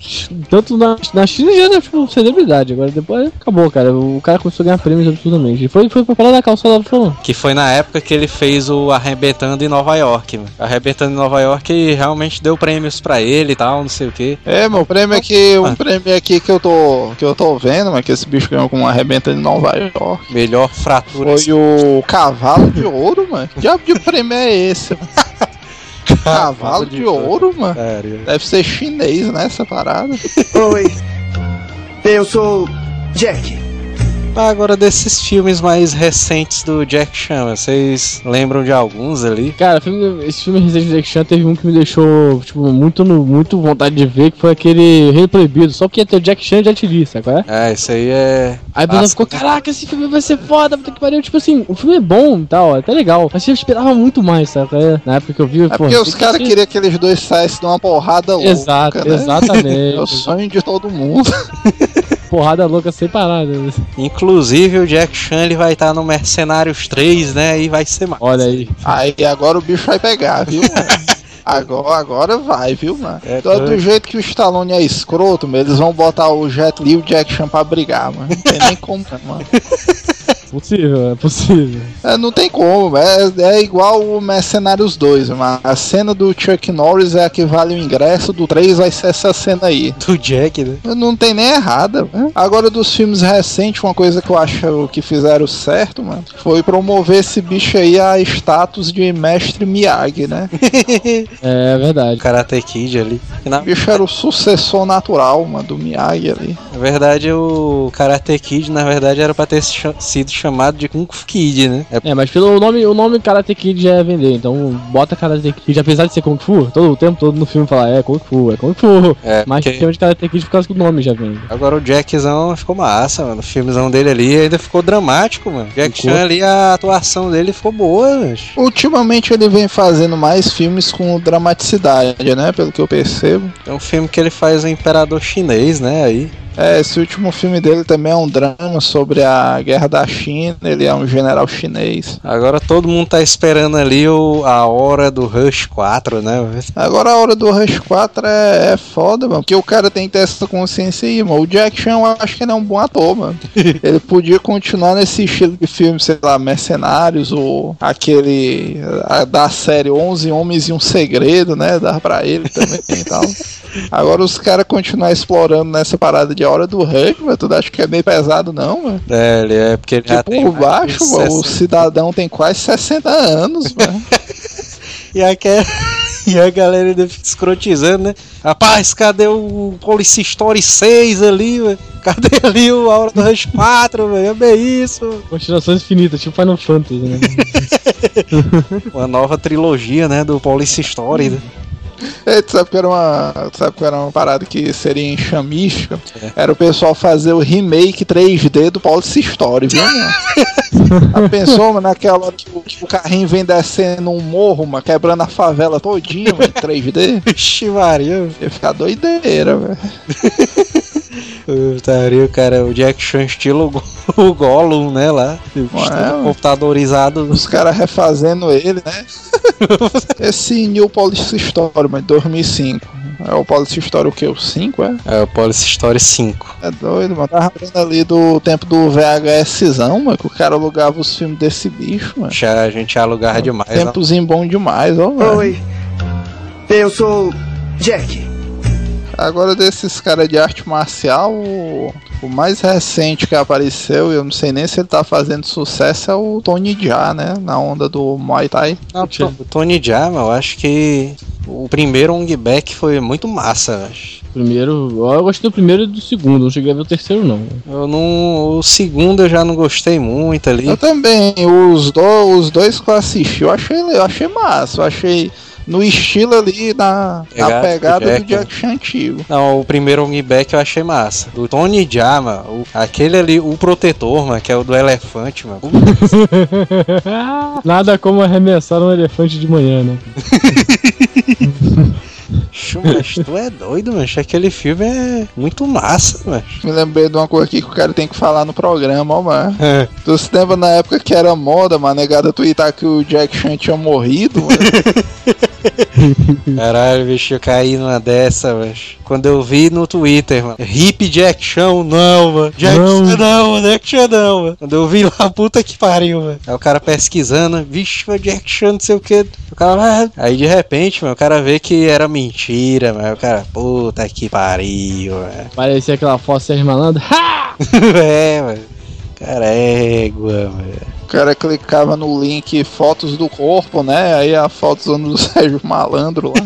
tanto na, na China já era tipo celebridade. Agora depois acabou, cara. O cara começou a ganhar prêmios absurdamente. E foi, foi pra falar da calçada do falando. Que foi na época que ele fez o Arrebentando em Nova York, mano. Arrebentando em Nova York realmente deu prêmios pra ele e tal, não sei o que. É, meu prêmio aqui, um prêmio aqui que eu tô, que eu tô vendo, mas que esse bicho ganhou com uma arrebenta de Nova York. Melhor fratura. Foi o cavalo de ouro, mano. Que diabo de prêmio é esse? mano? Cavalo de ouro, mano. Sério. Deve ser chinês, né, essa parada. Oi. Eu sou Jack. Agora desses filmes mais recentes do Jack Chan, vocês lembram de alguns ali? Cara, filme- esse filme Resident Evil Chan teve um que me deixou, tipo, muito, no- muito vontade de ver, que foi aquele Rei Proibido. Só porque ia ter o Jack Chan de artilista, qual é? Ah, isso aí é. Aí a pessoa ficou, caraca, esse filme vai ser foda, puta que pariu. Tipo assim, o filme é bom e tal, é até legal. Mas eu esperava muito mais, sabe? É, Na época que eu vi, É pô, porque os tem que caras ser- queriam que eles dois saíssem de uma porrada louca. Exato, né? exatamente. É o sonho de todo mundo. Porrada louca sem parada. Inclusive o Jack Chan ele vai estar no Mercenários 3, né? E vai ser mais. Olha aí. Aí agora o bicho vai pegar, viu? mano? Agora, agora vai, viu, mano? É do, jeito que o Stallone é escroto, mano, eles vão botar o Jet Li e o Jack Chan pra brigar, mano. Não tem nem como, mano. Possível, é possível. É, não tem como, é, é igual o Mercenários 2, mano. A cena do Chuck Norris é a que vale o ingresso, do 3 vai ser essa cena aí. Do Jack, né? Não tem nem errada. né? Agora, dos filmes recentes, uma coisa que eu acho que fizeram certo, mano, foi promover esse bicho aí a status de mestre Miyagi, né? É verdade. Karate Kid ali. Na O bicho era o sucessor natural, mano, do Miyagi ali. verdade, o Karate Kid, na verdade, era pra ter sido chamado de Kung Fu Kid, né? É É, mas pelo nome, o nome Karate Kid já é vender, então bota Karate Kid, apesar de ser Kung Fu, todo o tempo todo no filme fala, é Kung Fu, é Kung Fu. É, mas porque- chama de Karate Kid por causa que o nome já vende. Agora o Jackzão ficou massa, mano. O filmezão dele ali ainda ficou dramático, mano. Jack. Chan ali, a atuação dele ficou boa, mano. Ultimamente ele vem fazendo mais filmes com dramaticidade, né? Pelo que eu percebo. É um filme que ele faz o Imperador Chinês, né? Aí. É, esse último filme dele também é um drama sobre a guerra da China. Ele é um general chinês. Agora todo mundo tá esperando ali o, a hora do Rush 4, né? Agora a hora do Rush 4 é, é foda, mano. Porque o cara tem que ter essa consciência aí, mano. O Jack Chan eu acho que ele é um bom ator, mano. ele podia continuar nesse estilo de filme, sei lá, Mercenários ou aquele a- da série 11 Homens e um Segredo, né? Dá pra ele também e tal. Agora os caras continuar explorando nessa parada de hora do Rush, mano. Tu acha que é meio pesado, não, mano? É, ele é porque ele já Tipo, tem. por de baixo, mano, o 60. cidadão tem quase 60 anos, mano. E, a, e a galera ainda fica escrotizando, né? Rapaz, cadê o Police Story 6 ali, velho? Cadê ali o A Hora do Rush 4, velho? É bem isso. Continuações infinitas, tipo Final Fantasy, né? Uma nova trilogia, né? Do Police Story, né? É, tu sabe que era uma. sabe que era uma parada que seria enxamística? Era o pessoal fazer o remake 3D do Policy Story, viu? Já pensou, mano, naquela hora que o, que o carrinho vem descendo um morro, mano, quebrando a favela todinha, mano, em 3D? Vixe, Maria. Ia ficar doideira, velho. Putaria, cara, o Jack Chan estilo o Gollum, né, lá. Estilo computadorizado. Os caras refazendo ele, né? Esse New Policy Story, mas 2005. É o Policy Story o que? O 5, é? É o Police Story 5. É doido, mano. Tava lembrando ali do tempo do VHSzão, mano, que o cara alugava os filmes desse bicho, mano. Já, a gente alugava demais. Tempozinho bom demais, ó, velho. Oi. Eu sou Jack. Agora desses caras de arte marcial, o, o mais recente que apareceu, eu não sei nem se ele tá fazendo sucesso, é o Tony Jaa, né? Na onda do Muay Thai. Não, o Tony Jaa, eu acho que o primeiro Ong Back foi muito massa, eu acho. Primeiro, eu gostei do primeiro e do segundo, não cheguei a ver o terceiro não. Eu não. O segundo eu já não gostei muito ali. Eu também, os, do, os dois que eu assisti, eu achei, eu achei massa, eu achei no estilo ali, na, na Pegada do pegada do Jack, Jack antigo. Não, o primeiro Ong Back eu achei massa. Do Tony Jaa, mano, o- aquele ali, o protetor, mano, que é o do elefante, mano. Nada como arremessar um elefante de manhã, né? Puxa, mas tu é doido, mano. Aquele filme é muito massa, mano. Me lembrei de uma coisa aqui que o cara tem que falar no programa, ó, mano. É. Tu se lembra na época que era moda, mano, negada twittar que o Jack Chan tinha morrido, mano? Caralho, bicho, eu caí numa dessa, mano. Quando eu vi no Twitter, mano. Hip Jack Chan, não, mano. Jack Não. Chan não, mano. Jack Chan não, mano. Quando eu vi lá, puta que pariu, mano. Aí o cara pesquisando, vixe, Jack Chan, não sei o que. O cara, ah. Aí de repente, mano, o cara vê que era mentira, mano. O cara, puta que pariu, mano. Parecia aquela foto Sérgio Malandro. Ha! é, mano. Cara, é égua, mano. O cara clicava no link fotos do corpo, né? Aí a foto do Sérgio Malandro lá.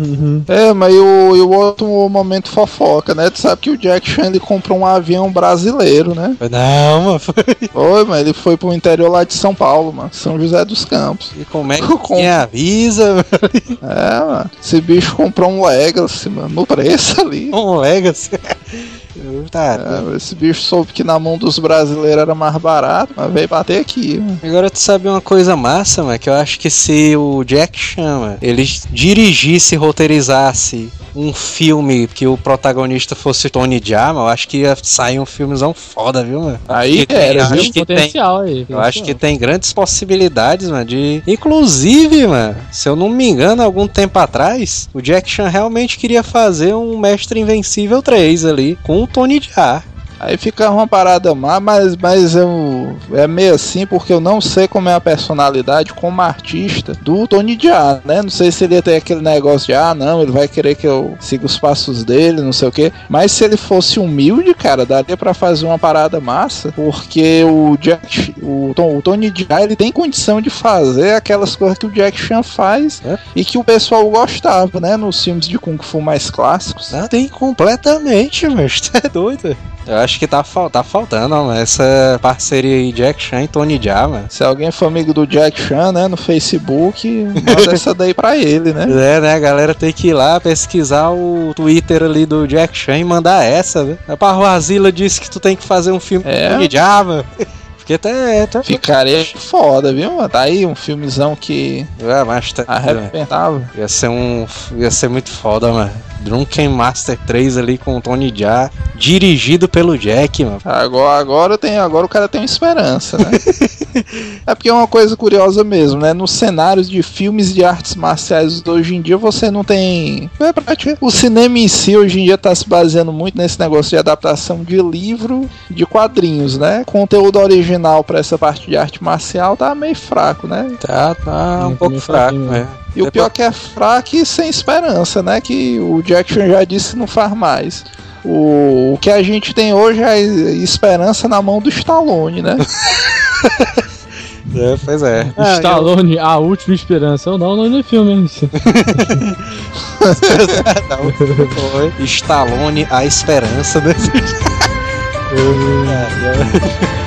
Uhum. É, mas e o, e o outro momento fofoca, né? Tu sabe que o Jack Chan ele comprou um avião brasileiro, né? Não, mano. foi- Foi, mas ele foi pro interior lá de São Paulo, mano. São José dos Campos. E como é que Com- quem avisa, mano? É, mano. Esse bicho comprou um Legacy, mano. No preço ali. Um Legacy. tá, É, esse bicho soube que na mão dos brasileiros era mais barato, mas veio bater aqui, mano. Agora tu sabe uma coisa massa, mano, que eu acho que se o Jack Chan, mano, ele dirigisse e roteirizasse um filme que o protagonista fosse Tony Jaa, mano, eu acho que ia sair um filmezão foda, viu, mano? Aí tem- era, acho viu? que tem- potencial aí. Eu acho que tem grandes possibilidades, mano, de... Inclusive, mano, se eu não me engano, algum tempo atrás, o Jack Chan realmente queria fazer um Mestre Invencível 3 ali, com o Tony Jaa. Aí fica uma parada má, mas, mas eu, é meio assim porque eu não sei como é a personalidade como artista do Tony Jaa, né? Não sei se ele ia ter aquele negócio de, ah, não, ele vai querer que eu siga os passos dele, não sei o quê. Mas se ele fosse humilde, cara, daria pra fazer uma parada massa, porque o Jack, o, Tom- o Tony Jaa, ele tem condição de fazer aquelas coisas que o Jack Chan faz É. e que o pessoal gostava, né? Nos filmes de Kung Fu mais clássicos. Ah, tem completamente, mas tá doido. Eu acho que tá, fal- tá faltando, ó, essa parceria aí Jack Chan e Tony Jaa, mano. Se alguém for amigo do Jack Chan, né, no Facebook, manda essa daí pra ele, né? É, né, a galera tem que ir lá pesquisar o Twitter ali do Jack Chan e mandar essa, né? A Parroazila disse que tu tem que fazer um filme É. com Tony Jaa, mano. Porque até... até... Ficaria foda, viu? mano? Tá aí um filmezão que Ah, mas tá... arrebentava. Ia ser um... Ia ser muito foda, mano. Drunken Master 3 ali com o Tony Jaa, dirigido pelo Jack, mano. Agora, agora, tem, agora o cara tem esperança, né? é porque é uma coisa curiosa mesmo, né? Nos cenários de filmes de artes marciais hoje em dia, você não tem. É prática. O cinema em si hoje em dia tá se baseando muito nesse negócio de adaptação de livro, de quadrinhos, né? Conteúdo original pra essa parte de arte marcial tá meio fraco, né? Tá, tá um Sim, pouco meio fraco, né? E o pior é que é fraco e sem esperança, né? Que o Jackson já disse não faz mais. O, o que a gente tem hoje é esperança na mão do Stallone, né? É, pois é. Ah, Stallone, a última esperança. Eu não, não no filme, hein? eu- Foi. Stallone, a esperança desse. Hasta la